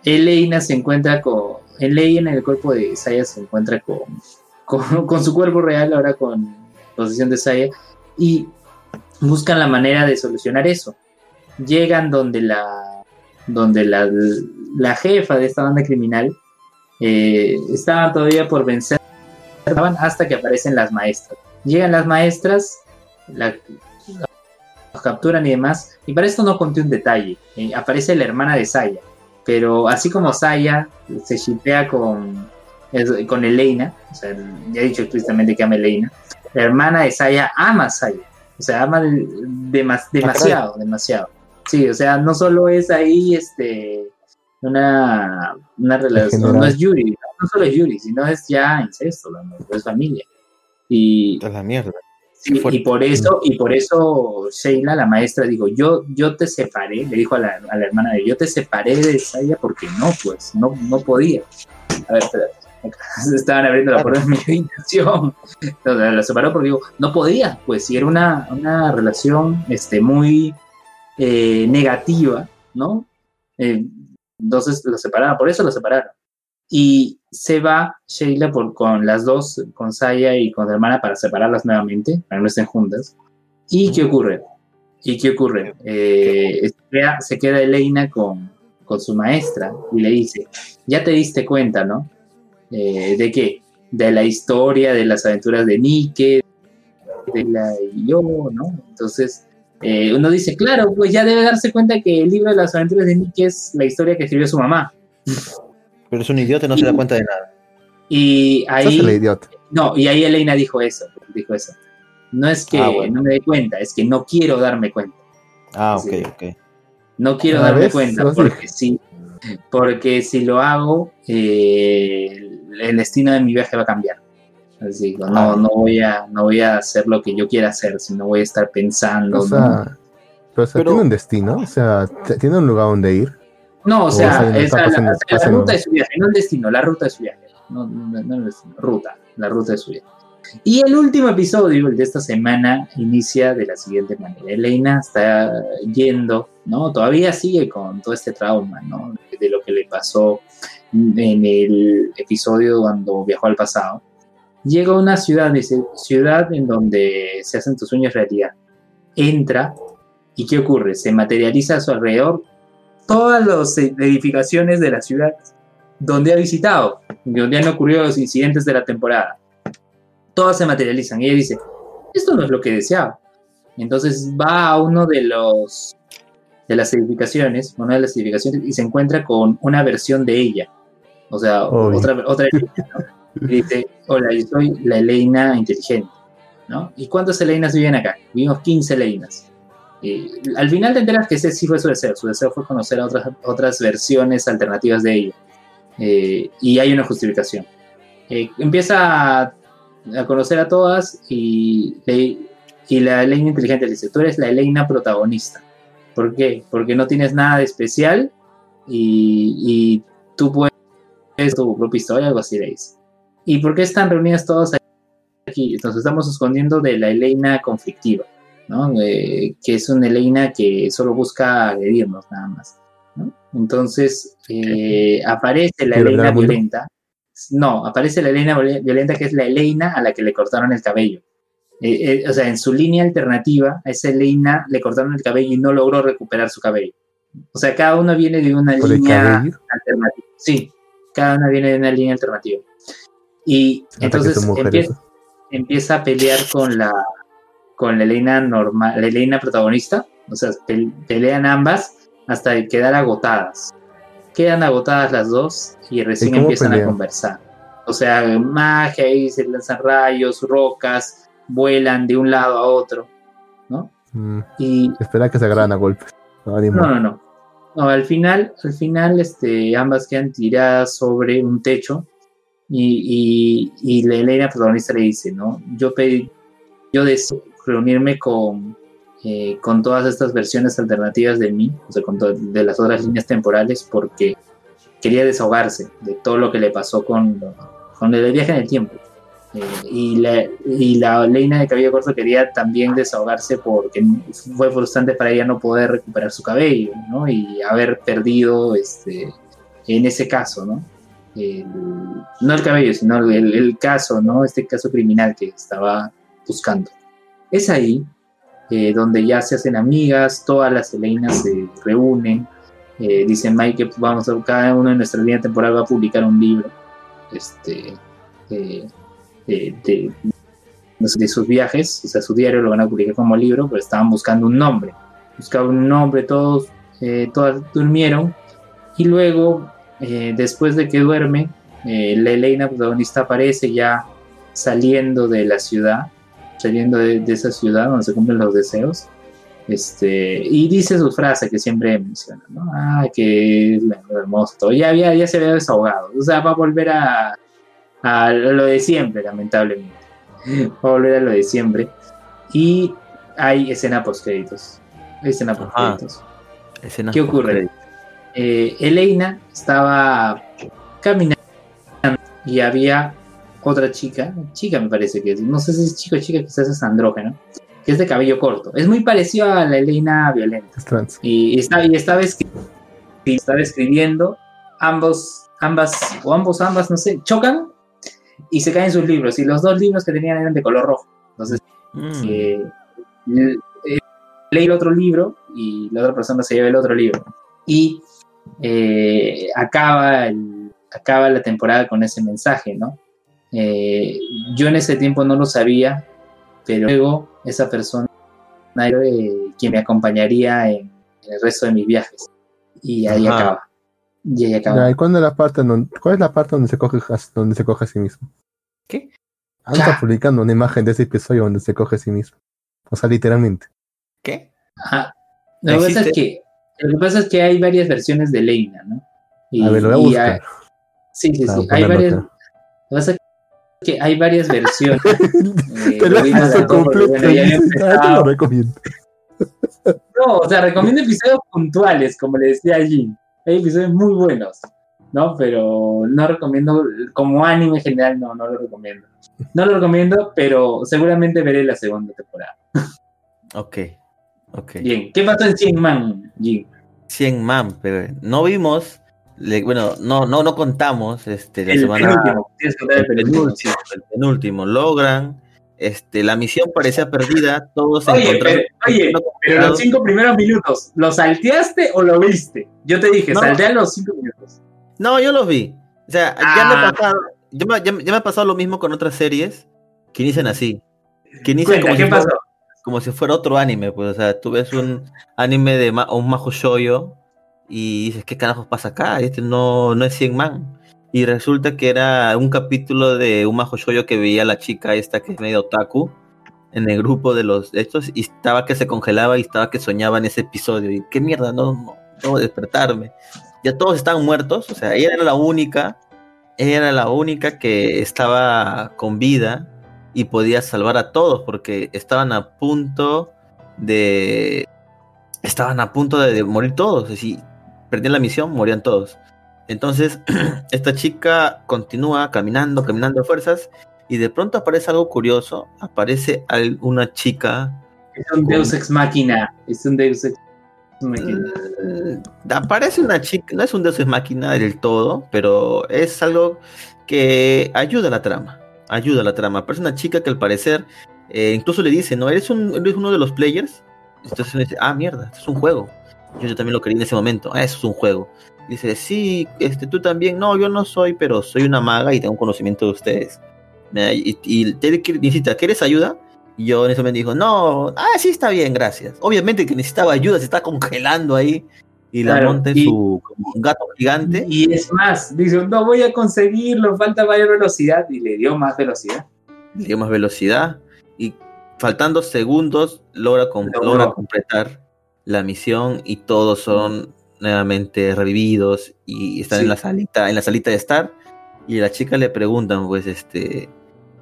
Elena se encuentra con. Elena en el cuerpo de Saya se encuentra con, con, su cuerpo real, ahora con posesión de Saya, y buscan la manera de solucionar eso. Llegan donde la, donde la, la jefa de esta banda criminal eh, estaban todavía por vencer hasta que aparecen las maestras. Llegan las maestras, la, capturan y demás. Y para esto no conté un detalle. Eh, aparece la hermana de Saya. Pero así como Saya se shipea con, con Elena, o sea, ya he dicho explícitamente que ama a Elena, la hermana de Saya ama a Saya. O sea, ama demas- demasiado, demasiado. Sí, o sea, no solo es ahí este una, una relación, no es Yuri, no, No solo es Yuri, sino es ya incesto, ¿no? es familia. Y, Es la mierda. Sí, y por eso, y por eso Sheila, la maestra, dijo, yo, yo te separé, le dijo a la, a la hermana de yo te separé de Saya porque no, pues, no, no podía. A ver, espérate. estaban abriendo la puerta de mi habitación. Entonces, la separó porque digo, no podía, pues, si era una, una relación este, muy eh, negativa, ¿no? Eh, entonces lo separaron, por eso lo separaron. Y se va Sheila por, con las dos, con Saya y con la hermana, para separarlas nuevamente, para que no estén juntas. ¿Y qué ocurre? ¿Y qué ocurre? Eh, se queda- se queda Elena con, con su maestra y le dice, ya te diste cuenta, ¿no? Eh, ¿De qué? De la historia, de las aventuras de Nike, de la y yo, ¿no? Entonces, eh, uno dice, claro, pues ya debe darse cuenta que el libro de las aventuras de Nike es la historia que escribió su mamá. Pero es un idiota y no se da cuenta de nada. Y Sos el ahí, idiota. no, y ahí Elena dijo eso, dijo eso. No es que Ah, bueno. no me dé cuenta, es que no quiero darme cuenta. Ah, ok, Sí. ok. No quiero darme cuenta porque si, porque si lo hago, eh, el destino de mi viaje va a cambiar. Así que no, Ah. no voy a, no voy a hacer lo que yo quiera hacer, sino voy a estar pensando. O ¿no? sea, pero, o sea, Pero- tiene un destino, o sea, tiene un lugar donde ir. No, o sea, esa- la, ruta de su viaje, no el destino, la ruta de su viaje. No, no, no el destino, ruta, la ruta de su viaje. Y el último episodio, el de esta semana, inicia de la siguiente manera. Elena está yendo, ¿no? Todavía sigue con todo este trauma, ¿no? De lo que le pasó en el episodio cuando viajó al pasado. Llega a una ciudad, dice, ciudad en donde se hacen tus sueños realidad. Entra y ¿qué ocurre? Se materializa a su alrededor todas las edificaciones de la ciudad donde ha visitado, donde han ocurrido los incidentes de la temporada. Todas se materializan y ella dice, esto no es lo que deseaba. Entonces va a uno de los de las edificaciones, una de las edificaciones y se encuentra con una versión de ella. O sea, Obvio. otra otra ¿no? Y dice, "Hola, yo soy la Elena inteligente." ¿No? ¿Y cuántas Elenas viven acá? Vivimos 15 Elenas. Al final te enteras que ese sí fue su deseo. Su deseo fue conocer a otras, otras versiones alternativas de ella. Eh, y hay una justificación. Eh, empieza a, conocer a todas y, la Elena inteligente le dice, tú eres la Elena protagonista. ¿Por qué? Porque no tienes nada de especial y, y tú puedes tu propia historia, algo así le dice. ¿Y por qué están reunidas todas aquí? Nos estamos escondiendo de la Elena conflictiva. ¿No? Eh, que es una Elena que solo busca agredirnos nada más. ¿no? Entonces eh, aparece la ¿Quiere Elena violenta. No, aparece la Elena viol- violenta que es la Elena a la que le cortaron el cabello. Eh, eh, o sea, en su línea alternativa, a esa Elena le cortaron el cabello y no logró recuperar su cabello. O sea, cada uno viene de una línea alternativa. Sí, cada una viene de una línea alternativa. Y entonces empieza a pelear con la con la Elena normal, la Elena protagonista, o sea, pe- pelean ambas hasta quedar agotadas. Quedan agotadas las dos y recién empiezan a conversar. O sea, magia y se lanzan rayos, rocas, vuelan de un lado a otro, ¿no? Mm, Y espera que se agarran a golpes. No, no, no. No, al final, al final, este, ambas quedan tiradas sobre un techo y, y, y la Elena protagonista le dice, ¿no? Yo pedí, yo deseo reunirme con, eh, con todas estas versiones alternativas de mí, o sea, con de las otras líneas temporales, porque quería desahogarse de todo lo que le pasó con, con el viaje en el tiempo. Eh, y, la, y la Leina de cabello corto quería también desahogarse porque fue frustrante para ella no poder recuperar su cabello, ¿no? Y haber perdido, este, en ese caso, ¿no? El- no el cabello, sino el, el caso, ¿no? Este caso criminal que estaba buscando. Es ahí eh, donde ya se hacen amigas, todas las Eleinas se reúnen, eh, dicen Mike que vamos cada uno de nuestra línea temporal va a publicar un libro, este, eh, eh, de- de sus viajes, o sea, su diario lo van a publicar como libro, pero estaban buscando un nombre. Buscaban un nombre, todos, todas durmieron. Y luego, después de que duerme, la Elena protagonista aparece ya saliendo de la ciudad, saliendo de, de esa ciudad donde se cumplen los deseos. Este, y dice su frase que siempre menciona, ¿no? Ah, que es hermoso. Ya, había, ya se había desahogado. O sea, va a volver a, a lo de siempre, lamentablemente. Va a volver a lo de siempre. Y hay escena post créditos. Hay escena post créditos. ¿Qué ocurre? Eh, Elena estaba caminando y había otra chica, chica me parece que es, no sé si es chico o chica, quizás es andrógeno, que es de cabello corto. Es muy parecido a la Elena violenta. Es trans. Y, está, y estaba, escri- y estaba escribiendo, ambos, ambas, o ambos, ambas, no sé, chocan y se caen sus libros. Y los dos libros que tenían eran de color rojo. Entonces, Mm. eh, eh, leí el otro libro y la otra persona se lleva el otro libro. Y eh, acaba, el- acaba la temporada con ese mensaje, ¿no? Eh, yo en ese tiempo no lo sabía, pero luego esa persona era eh, quien me acompañaría en, en el resto de mis viajes. Y ahí Ajá. acaba. Y ahí Ya, acaba. ¿y cuándo es la parte donde, ¿Cuál es la parte donde se coge, a- donde se coge a sí mismo? ¿Qué? Ah, está Ya. publicando una imagen de ese episodio donde se coge a sí mismo. O sea, literalmente. ¿Qué? Ajá. Lo que, pasa es que, lo que pasa es que hay varias versiones de Leina, ¿no? Y- A ver, lo voy a buscar. hay- sí, sí, sí. Hay varias. Lo que pasa es que hay varias versiones. Eh, Te dos, completo. bueno, ya había dice, "Ah, te lo recomiendo. No, o sea, recomiendo episodios puntuales, como le decía allí. Hay episodios muy buenos, ¿no? Pero no recomiendo, como anime en general, no, no lo recomiendo. No lo recomiendo, pero seguramente veré la segunda temporada. Ok. Ok. Bien, ¿qué pasó en 100 Man, Jin? 100 man, pero no vimos, le- bueno, no, no, no contamos este, la El semana penúltimo, el penúltimo. el penúltimo, logran, este, la misión parecía perdida, todos Oye, encontraron. pero, oye, pero los cinco primeros minutos, ¿lo salteaste o lo viste? Yo te dije, No. saltea los cinco minutos. No, yo los vi. O sea, ya me Ah. ha pasado, ya me, ya ya me ha pasado lo mismo con otras series que inician así. Que inician Cuenta, como ¿qué si, fuera, pasó? como si fuera otro anime, pues, o sea, tú ves un anime de ma- un majo shoyo y dices, ¿qué carajos pasa acá? Este no, no es 100 man. Y resulta que era un capítulo de un majo shoyo que veía la chica esta que es medio otaku en el grupo de los estos y estaba que se congelaba y estaba que soñaba en ese episodio. Y qué mierda, no, no, no despertarme. Ya todos estaban muertos, o sea, ella era la única, ella era la única que estaba con vida y podía salvar a todos porque estaban a punto de estaban a punto de, de morir todos, si perdían la misión, morían todos. Entonces, esta chica continúa caminando, caminando a fuerzas y de pronto aparece algo curioso, aparece una chica Es un Deus Ex Máquina. Es un Deus Ex Máquina. Mm, Aparece una chica, no es un dios es máquina del todo, pero es algo que ayuda a la trama. Ayuda a la trama. Aparece una chica que al parecer eh, incluso le dice, ¿no? ¿Eres, un, ¿Eres uno de los players? Entonces dice, ah, mierda, esto es un juego. Yo, yo también lo creí en ese momento, ah, eso es un juego. Dice, sí, este, tú también, no, yo no soy, pero soy una maga y tengo conocimiento de ustedes. Y, y te necesita, ¿quieres ayuda? Y yo en ese momento dijo, no, ah, sí está bien, gracias. Obviamente que necesitaba ayuda, se está congelando ahí. Y la Claro, monta en y- su como un gato gigante. Y es más, dice, no voy a conseguirlo, falta mayor velocidad. Y le dio más velocidad. le dio más velocidad. Y faltando segundos, logra, com- logra completar la misión. Y todos son nuevamente revividos. Y están Sí. en la salita, en la salita de estar. Y a la chica le preguntan, pues, este.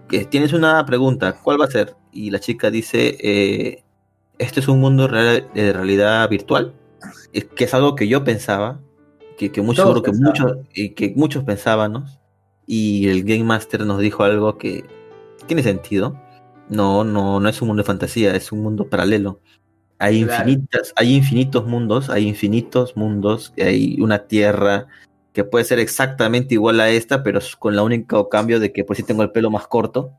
que Tienes una pregunta, ¿cuál va a ser? Y la chica dice, eh, este es un mundo real- de realidad virtual. Es que es algo que yo pensaba, que, que mucho, Todos seguro que muchos, y que muchos pensábamos. Y el Game Master nos dijo algo que tiene sentido. No, no, no es un mundo de fantasía, es un mundo paralelo. Hay Claro. infinitas, hay infinitos mundos, hay infinitos mundos, hay una tierra que puede ser exactamente igual a esta, pero con la único cambio de que por si tengo el pelo más corto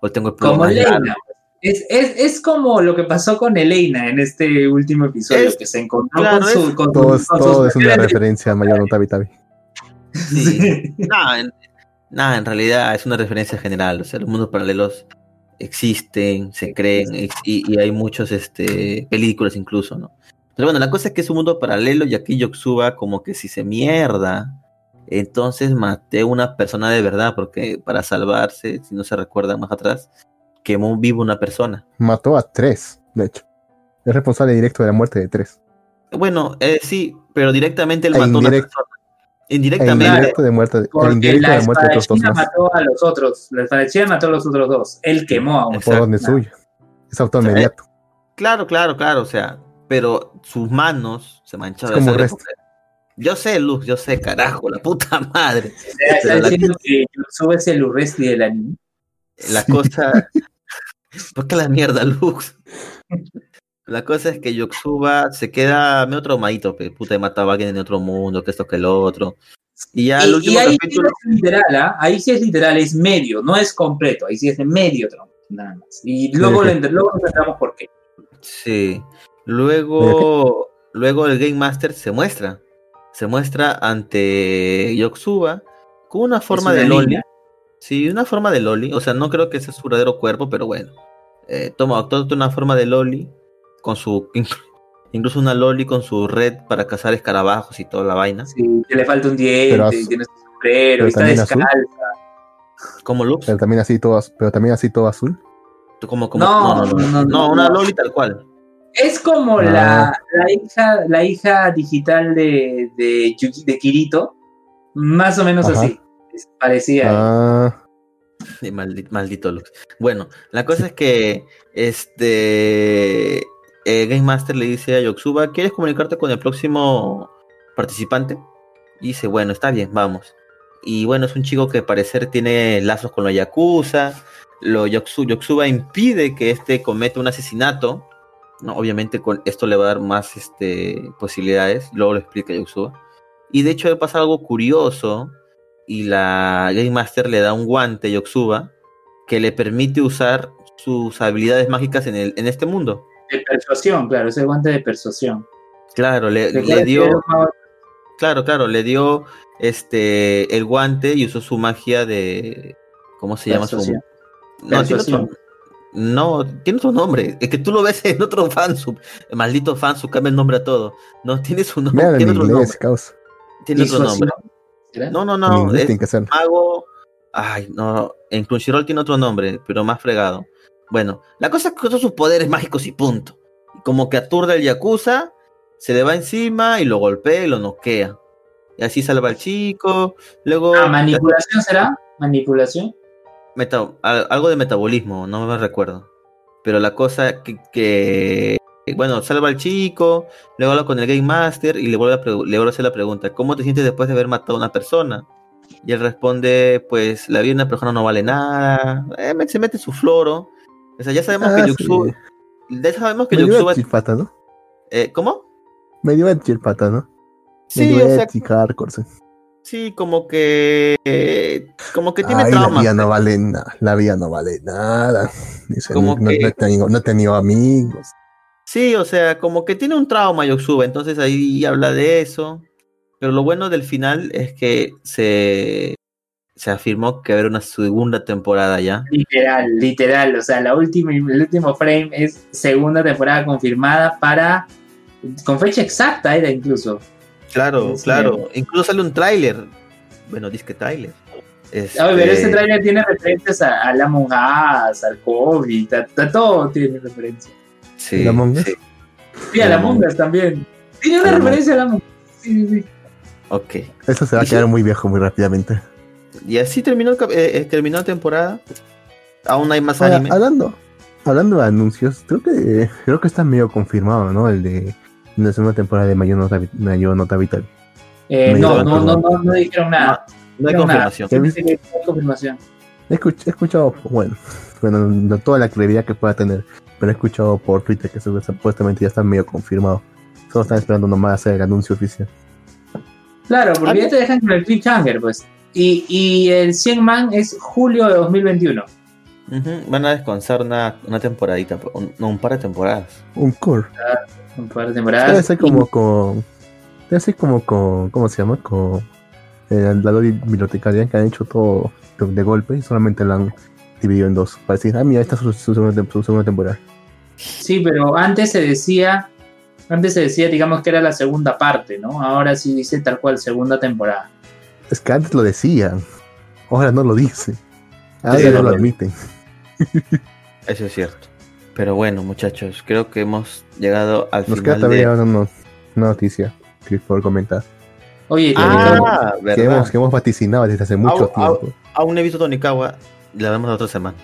o tengo el pelo Como más largo. Elena. Es, es, es como lo que pasó con Elena en este último episodio, Es- que se encontró claro, con su. Con, Todo con todo sus es una referencia a Mayor no Tabi Tabi. Sí. Nada, en, nada, en realidad es una referencia general. O sea, los mundos paralelos existen, se creen, ex- y, y hay muchos este, películas incluso, ¿no? Pero bueno, la cosa es que es un mundo paralelo y aquí Yoxuba como que si se mierda, entonces maté a una persona de verdad, porque para salvarse, si no se recuerdan más atrás, quemó vivo una persona. Mató a tres, de hecho. Es responsable directo de la muerte de tres. Bueno, eh, sí, pero directamente él E mató a una indirecto. Persona. El Indirectamente. indirecto de muerte, el indirecto la de muerte de otros dos mató a los otros. La espadachina mató a los otros dos. Él quemó a uno. Exacto. Por donde suyo. Es autor O sea, inmediato. Claro, claro, claro, o sea, pero sus manos se mancharon Es de como sangre. resto. Yo sé, Luz, yo sé, carajo, la puta madre. O sea, Está Pero la- diciendo que Yotsuba es el Urresti del anime. La Sí. cosa. ¿Por qué la mierda, Lux? La cosa es que Yoxuba se queda medio traumadito, pe, puta, he matado a alguien en otro mundo, que esto, que el otro. Y ya el Y, y último ahí sí es literal, ¿ah? Ahí sí es literal, es medio, no es completo. Ahí sí es de medio tramo, nada más. Y luego, Sí, lo luego entendamos por qué. Sí. Luego, luego el Game Master se muestra. Se muestra ante Yoxuba con una forma una de Loli. Sí, una forma de Loli. O sea, no creo que ese es su verdadero cuerpo, pero bueno. Eh, toma, una forma de Loli con su. Incluso una Loli con su red para cazar escarabajos y toda la vaina. Sí, que le falta un diente, Pero tiene su sombrero, está también azul. descalza. Como Lux. Pero también así todo, pero también así todo azul. Como, como, No, no, no, no, no, no, no, una. Loli tal cual. Es como Ah. la, la hija, la hija digital de, de, Yuki- de Kirito, más o menos Ajá. así. Parecía. Ah, Sí, maldi- maldito Lux. Bueno, la cosa es que este eh, Game Master le dice a Yoxuba, ¿quieres comunicarte con el próximo participante? Y dice, bueno, está bien, vamos. Y bueno, es un chico que al parecer tiene lazos con los Yakuza. Lo impide que este cometa un asesinato. No, obviamente con esto le va a dar más este, posibilidades. Luego lo explica Yoxuba. Y de hecho pasa algo curioso. Y la Game Master le da un guante a Yoxuba que le permite usar sus habilidades mágicas en, el, en este mundo. De persuasión, claro, ese guante de persuasión. Claro, le, dio. Claro, claro, le dio este el guante y usó su magia de. ¿Cómo se llama su. No, tiene otro, no, tiene otro nombre. Es que tú lo ves en otro fansub. El maldito fansub cambia el nombre a todo. No, tiene su nombre. mira Tiene otro inglés, nombre. causa. Tiene otro nombre. ¿Será? No, no, no. Es tiene que ser. mago. Ay, no. En Crunchyroll tiene otro nombre, pero más fregado. Bueno, la cosa es que usó sus poderes mágicos y punto. Como que aturde al Yakuza, se le va encima y lo golpea y lo noquea. Y así salva al chico. Luego. Ah, ¿Manipulación será? ¿Manipulación? Meta- al- algo de metabolismo, no me recuerdo. Pero la cosa que, que- bueno, salva al chico, luego habla con el Game Master y le vuelve, a le vuelve a hacer la pregunta, ¿cómo te sientes después de haber matado a una persona? Y él responde, pues la vida de una persona no vale nada, Eh, se mete su floro. O sea, ya sabemos Ah, que sí. Yuxuba, ya sabemos que Me dio Yuxuba, a chilpata, ¿no? eh, ¿cómo? Me dio a chilpata, ¿no? Sí, dio o sea, hardcore, sí. sí, como que, eh, como que tiene Ay, la traumas. vida no vale nada. La vida no vale nada. Dice, Como no, que- no he tenido, no he tenido amigos. Sí, o sea, como que tiene un trauma Yoxuba, entonces ahí habla de eso. Pero lo bueno del final es que se, se afirmó que habrá una segunda temporada ya. Literal, literal. O sea, la última, el último frame es segunda temporada confirmada para. Con fecha exacta era incluso. Claro, Sí. claro. Incluso sale un tráiler. Bueno, disque tráiler. Este, A ver, este trailer tiene referencias a, a la Us, al COVID, a, a todo tiene referencia. Sí, ¿El Among Us? sí, Sí, a la Among Us también. Tiene una Among Us. referencia a la Among Us. Sí, sí, sí. ok. Eso se va a ¿Y quedar sí? muy viejo muy rápidamente. Y así terminó, el eh, eh, terminó la temporada. Aún hay más Ahora, anime. hablando, hablando de anuncios, creo que creo que está medio confirmado, ¿no? El de la segunda temporada de Mayo Nota, Vi- Mayo Nota Vital. Eh, no, no, no, no, no dijeron nada. No hay no, nada. confirmación. ¿Qué Dice que no hay confirmación. He, escuch- he escuchado, bueno, bueno, no toda la credibilidad que pueda tener, pero he escuchado por Twitter que supuest- supuestamente ya está medio confirmado. Solo están esperando nomás hacer el anuncio oficial. Claro, porque Ah, ya te dejan con el cliffhanger, pues. Y, y el 100 man es julio de 2021. Ujú, Van a descansar una, una temporadita, un, no, un par de temporadas. Un core. Un par de Debe temporadas. ser como con. Debe ser como con. ¿Cómo se llama? Con. eh, la bibliotecaria que han hecho todo de, de golpe y solamente la han, dividido en dos. Para decir, ah, mira, esta es su, su segunda, tem- su segunda temporada. Sí, pero antes se decía, antes se decía, digamos que era la segunda parte, ¿no? Ahora sí dice tal cual segunda temporada. Es que antes lo decían, ahora no lo dicen. Ahora Sí, no lo admiten. Eso es cierto. Pero bueno, muchachos, creo que hemos llegado al Nos queda final todavía de... una, una noticia que por comentar. Oye, Ah, Que ¿verdad? hemos, que hemos vaticinado desde hace mucho tiempo. Aún no he visto Tonikawa, la vemos la otra semana.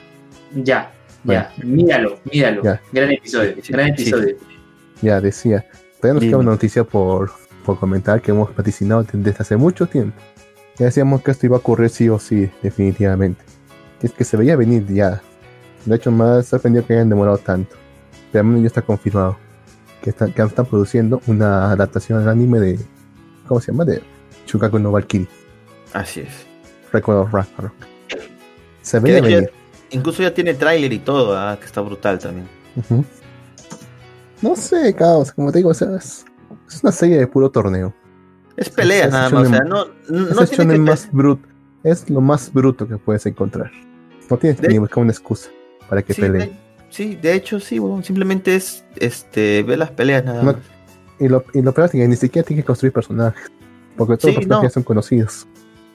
ya, ya, míralo, míralo. Ya. Gran episodio, Sí, gran sí. episodio. Ya decía, todavía nos Dime. queda una noticia por, por comentar que hemos vaticinado desde hace mucho tiempo. Ya decíamos que esto iba a ocurrir sí o sí, definitivamente. Y es que se veía venir ya. De hecho, me ha sorprendido que hayan demorado tanto. Pero al menos ya está confirmado que están, que están produciendo una adaptación al anime de. ¿Cómo se llama? De Shukaku no Valkyrie, Así es. Record of Ragnarok. Se veía venir. ya- incluso ya tiene tráiler y todo, ah, que está brutal también. No sé, caos, como te digo, o sea, es, es una serie de puro torneo. Es pelea es nada más, o sea, no, no, Es tiene que... más bruto. Es lo más bruto que puedes encontrar. No tienes que De- ni buscar una excusa para que Sí, peleen. de, sí, de hecho sí, weón, simplemente es este ver las peleas nada No- más. Y lo, y lo peor es que ni siquiera tienes que construir personajes. Porque todos Sí, los personajes no. son conocidos.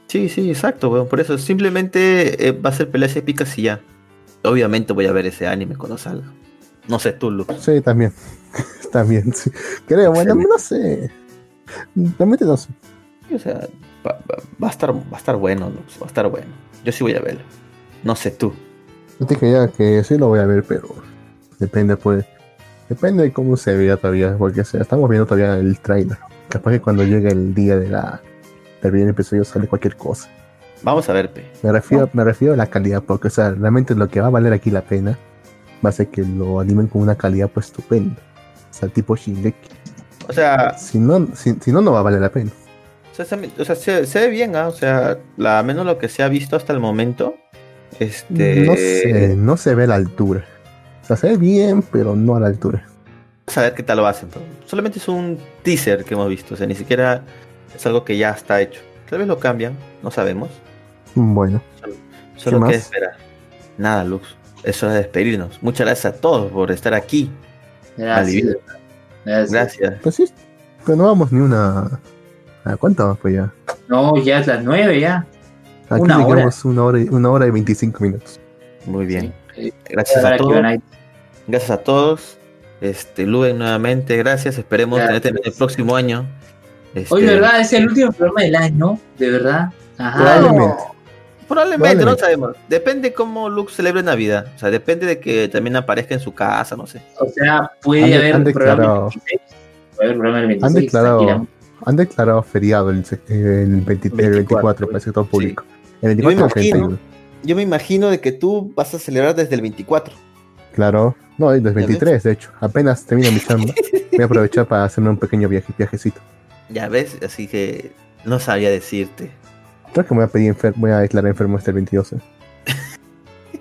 Sí, sí, exacto, weón, por eso simplemente eh, va a ser peleas épicas y ya. Obviamente voy a ver ese anime cuando salga. No sé tú, Luke. Sí, también. también, sí. Creo, bueno, no sé. Realmente no sé. O sea, va, va- va a estar, va a estar bueno, Lux, va a estar bueno. Yo sí voy a verlo. No sé tú. Yo te ya que sí lo voy a ver, pero depende, pues. Depende de cómo se vea todavía. Porque o sea, estamos viendo todavía el trailer. Capaz que cuando llegue el día de la del primer episodio sale cualquier cosa. Vamos a ver, pe. Me refiero, me refiero a la calidad, porque o sea, realmente lo que va a valer aquí la pena va a ser que lo animen con una calidad pues estupenda. O sea, tipo Shingeki. O sea, Si no, si, si no, no va a valer la pena. o sea, se, o sea, se- se ve bien, ¿ah? O sea, la, menos lo que se ha visto hasta el momento. Este. No sé, no se ve a la altura. O sea, se ve bien, pero no a la altura. Vamos a ver qué tal lo hacen. solamente es un teaser que hemos visto. O sea, ni siquiera es algo que ya está hecho. Tal vez lo cambian, no sabemos. Bueno, Solo ¿Qué que más? esperar. Nada, Lux. Es hora de despedirnos. Muchas gracias a todos por estar aquí. Gracias. Gracias. Gracias. pues sí, pero no vamos ni una. ¿A cuánto vamos pues ya? No, ya es las nueve ya. Aquí Una hora. llegamos una hora, y- una hora y 25 minutos. Muy bien. Sí. Gracias a todos. Gracias a todos. Este, Luen nuevamente, gracias. Esperemos Gracias. tenerte el próximo año. Este, Hoy, ¿verdad? Es el último programa del año, de verdad. Ajá. Probablemente. Probablemente, no sabemos. Depende cómo Lux celebre Navidad. O sea, depende de que también aparezca en su casa, no sé. O sea, puede Han haber han programa declarado- el 26. Puede haber programa el 26. Han declarado, han declarado feriado el, se- el, 20 el 24 para el sector público. El 24 y el imagino. 31. Yo me imagino de que tú vas a celebrar desde el 24. Claro, no, el del ves? 23, de hecho. Apenas termino mi chamba, voy a aprovechar para hacerme un pequeño viaje, viajecito. Ya ves, así que no sabía decirte. Creo que me voy a pedir enfer- voy a declarar enfermo este el 22. eh.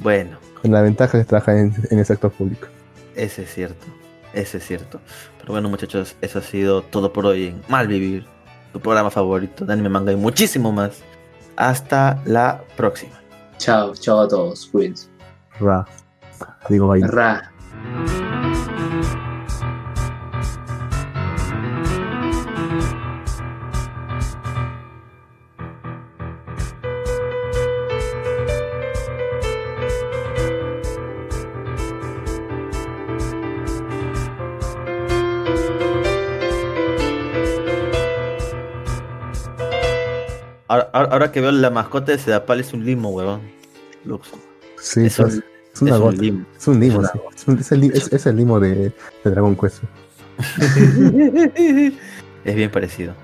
Bueno, Con la ventaja de trabajar en, en el sector público. ese es cierto. Ese es cierto. Pero bueno, muchachos, eso ha sido todo por hoy en Malvivir, tu programa favorito de anime, manga y muchísimo más. Hasta la próxima. Chao, chao a todos. Cuídense. Ra. Digo, baile. Ra. Ahora, que veo la mascota de Sedapal es un limo, huevón. Lux. Sí, Es un- es una es un gota. limo. Es un limo, es sí. Es, un- es el, li- es- es el limo de, de Dragon Quest. es bien parecido.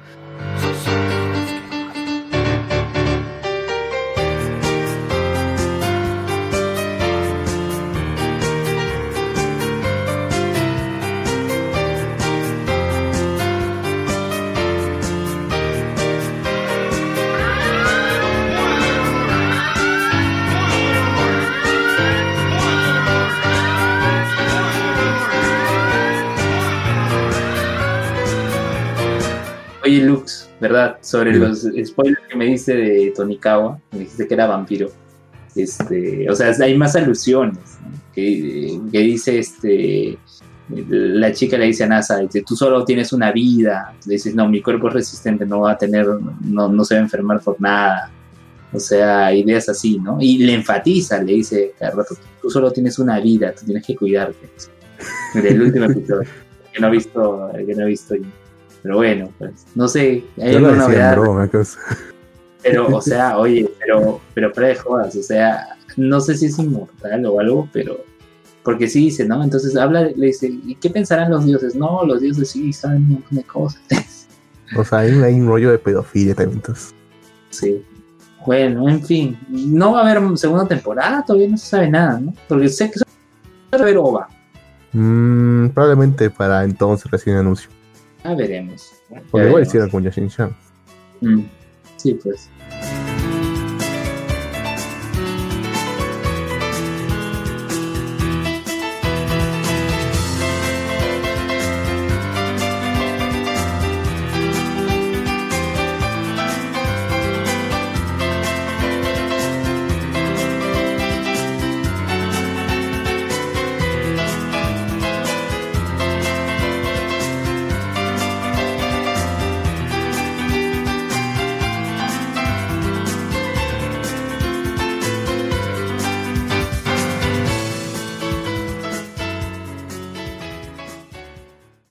¿Verdad? Sobre los spoilers que me diste de Tonikawa, me dijiste que era vampiro. Este, o sea, hay más alusiones, ¿no? que, que dice este la chica le dice a NASA, dice, tú solo tienes una vida, le dices, no, mi cuerpo es resistente, no va a tener, no, no se va a enfermar por nada. O sea, ideas así, ¿no? Y le enfatiza, le dice cada rato, tú solo tienes una vida, tú tienes que cuidarte. Del último episodio, que no he visto, que no he visto yo. Pero bueno, pues, no sé, hay Yo alguna novedad. broma, cosa. Pero, o sea, oye, pero, pero fuera de jodas, o sea, no sé si es inmortal o algo, pero, porque sí dice, ¿no? Entonces habla, le dice, ¿y qué pensarán los dioses? No, los dioses sí saben un montón de cosas. O sea, hay, un- hay un rollo de pedofilia también. Entonces. sí. Bueno, en fin, no va a haber segunda temporada, todavía no se sabe nada, ¿no? Porque sé que va a haber OVA. Mm, probablemente para entonces recién anuncio. Ya veremos. Ya Porque igual veremos. hicieron con Yashin Chan. Mm, Sí, pues.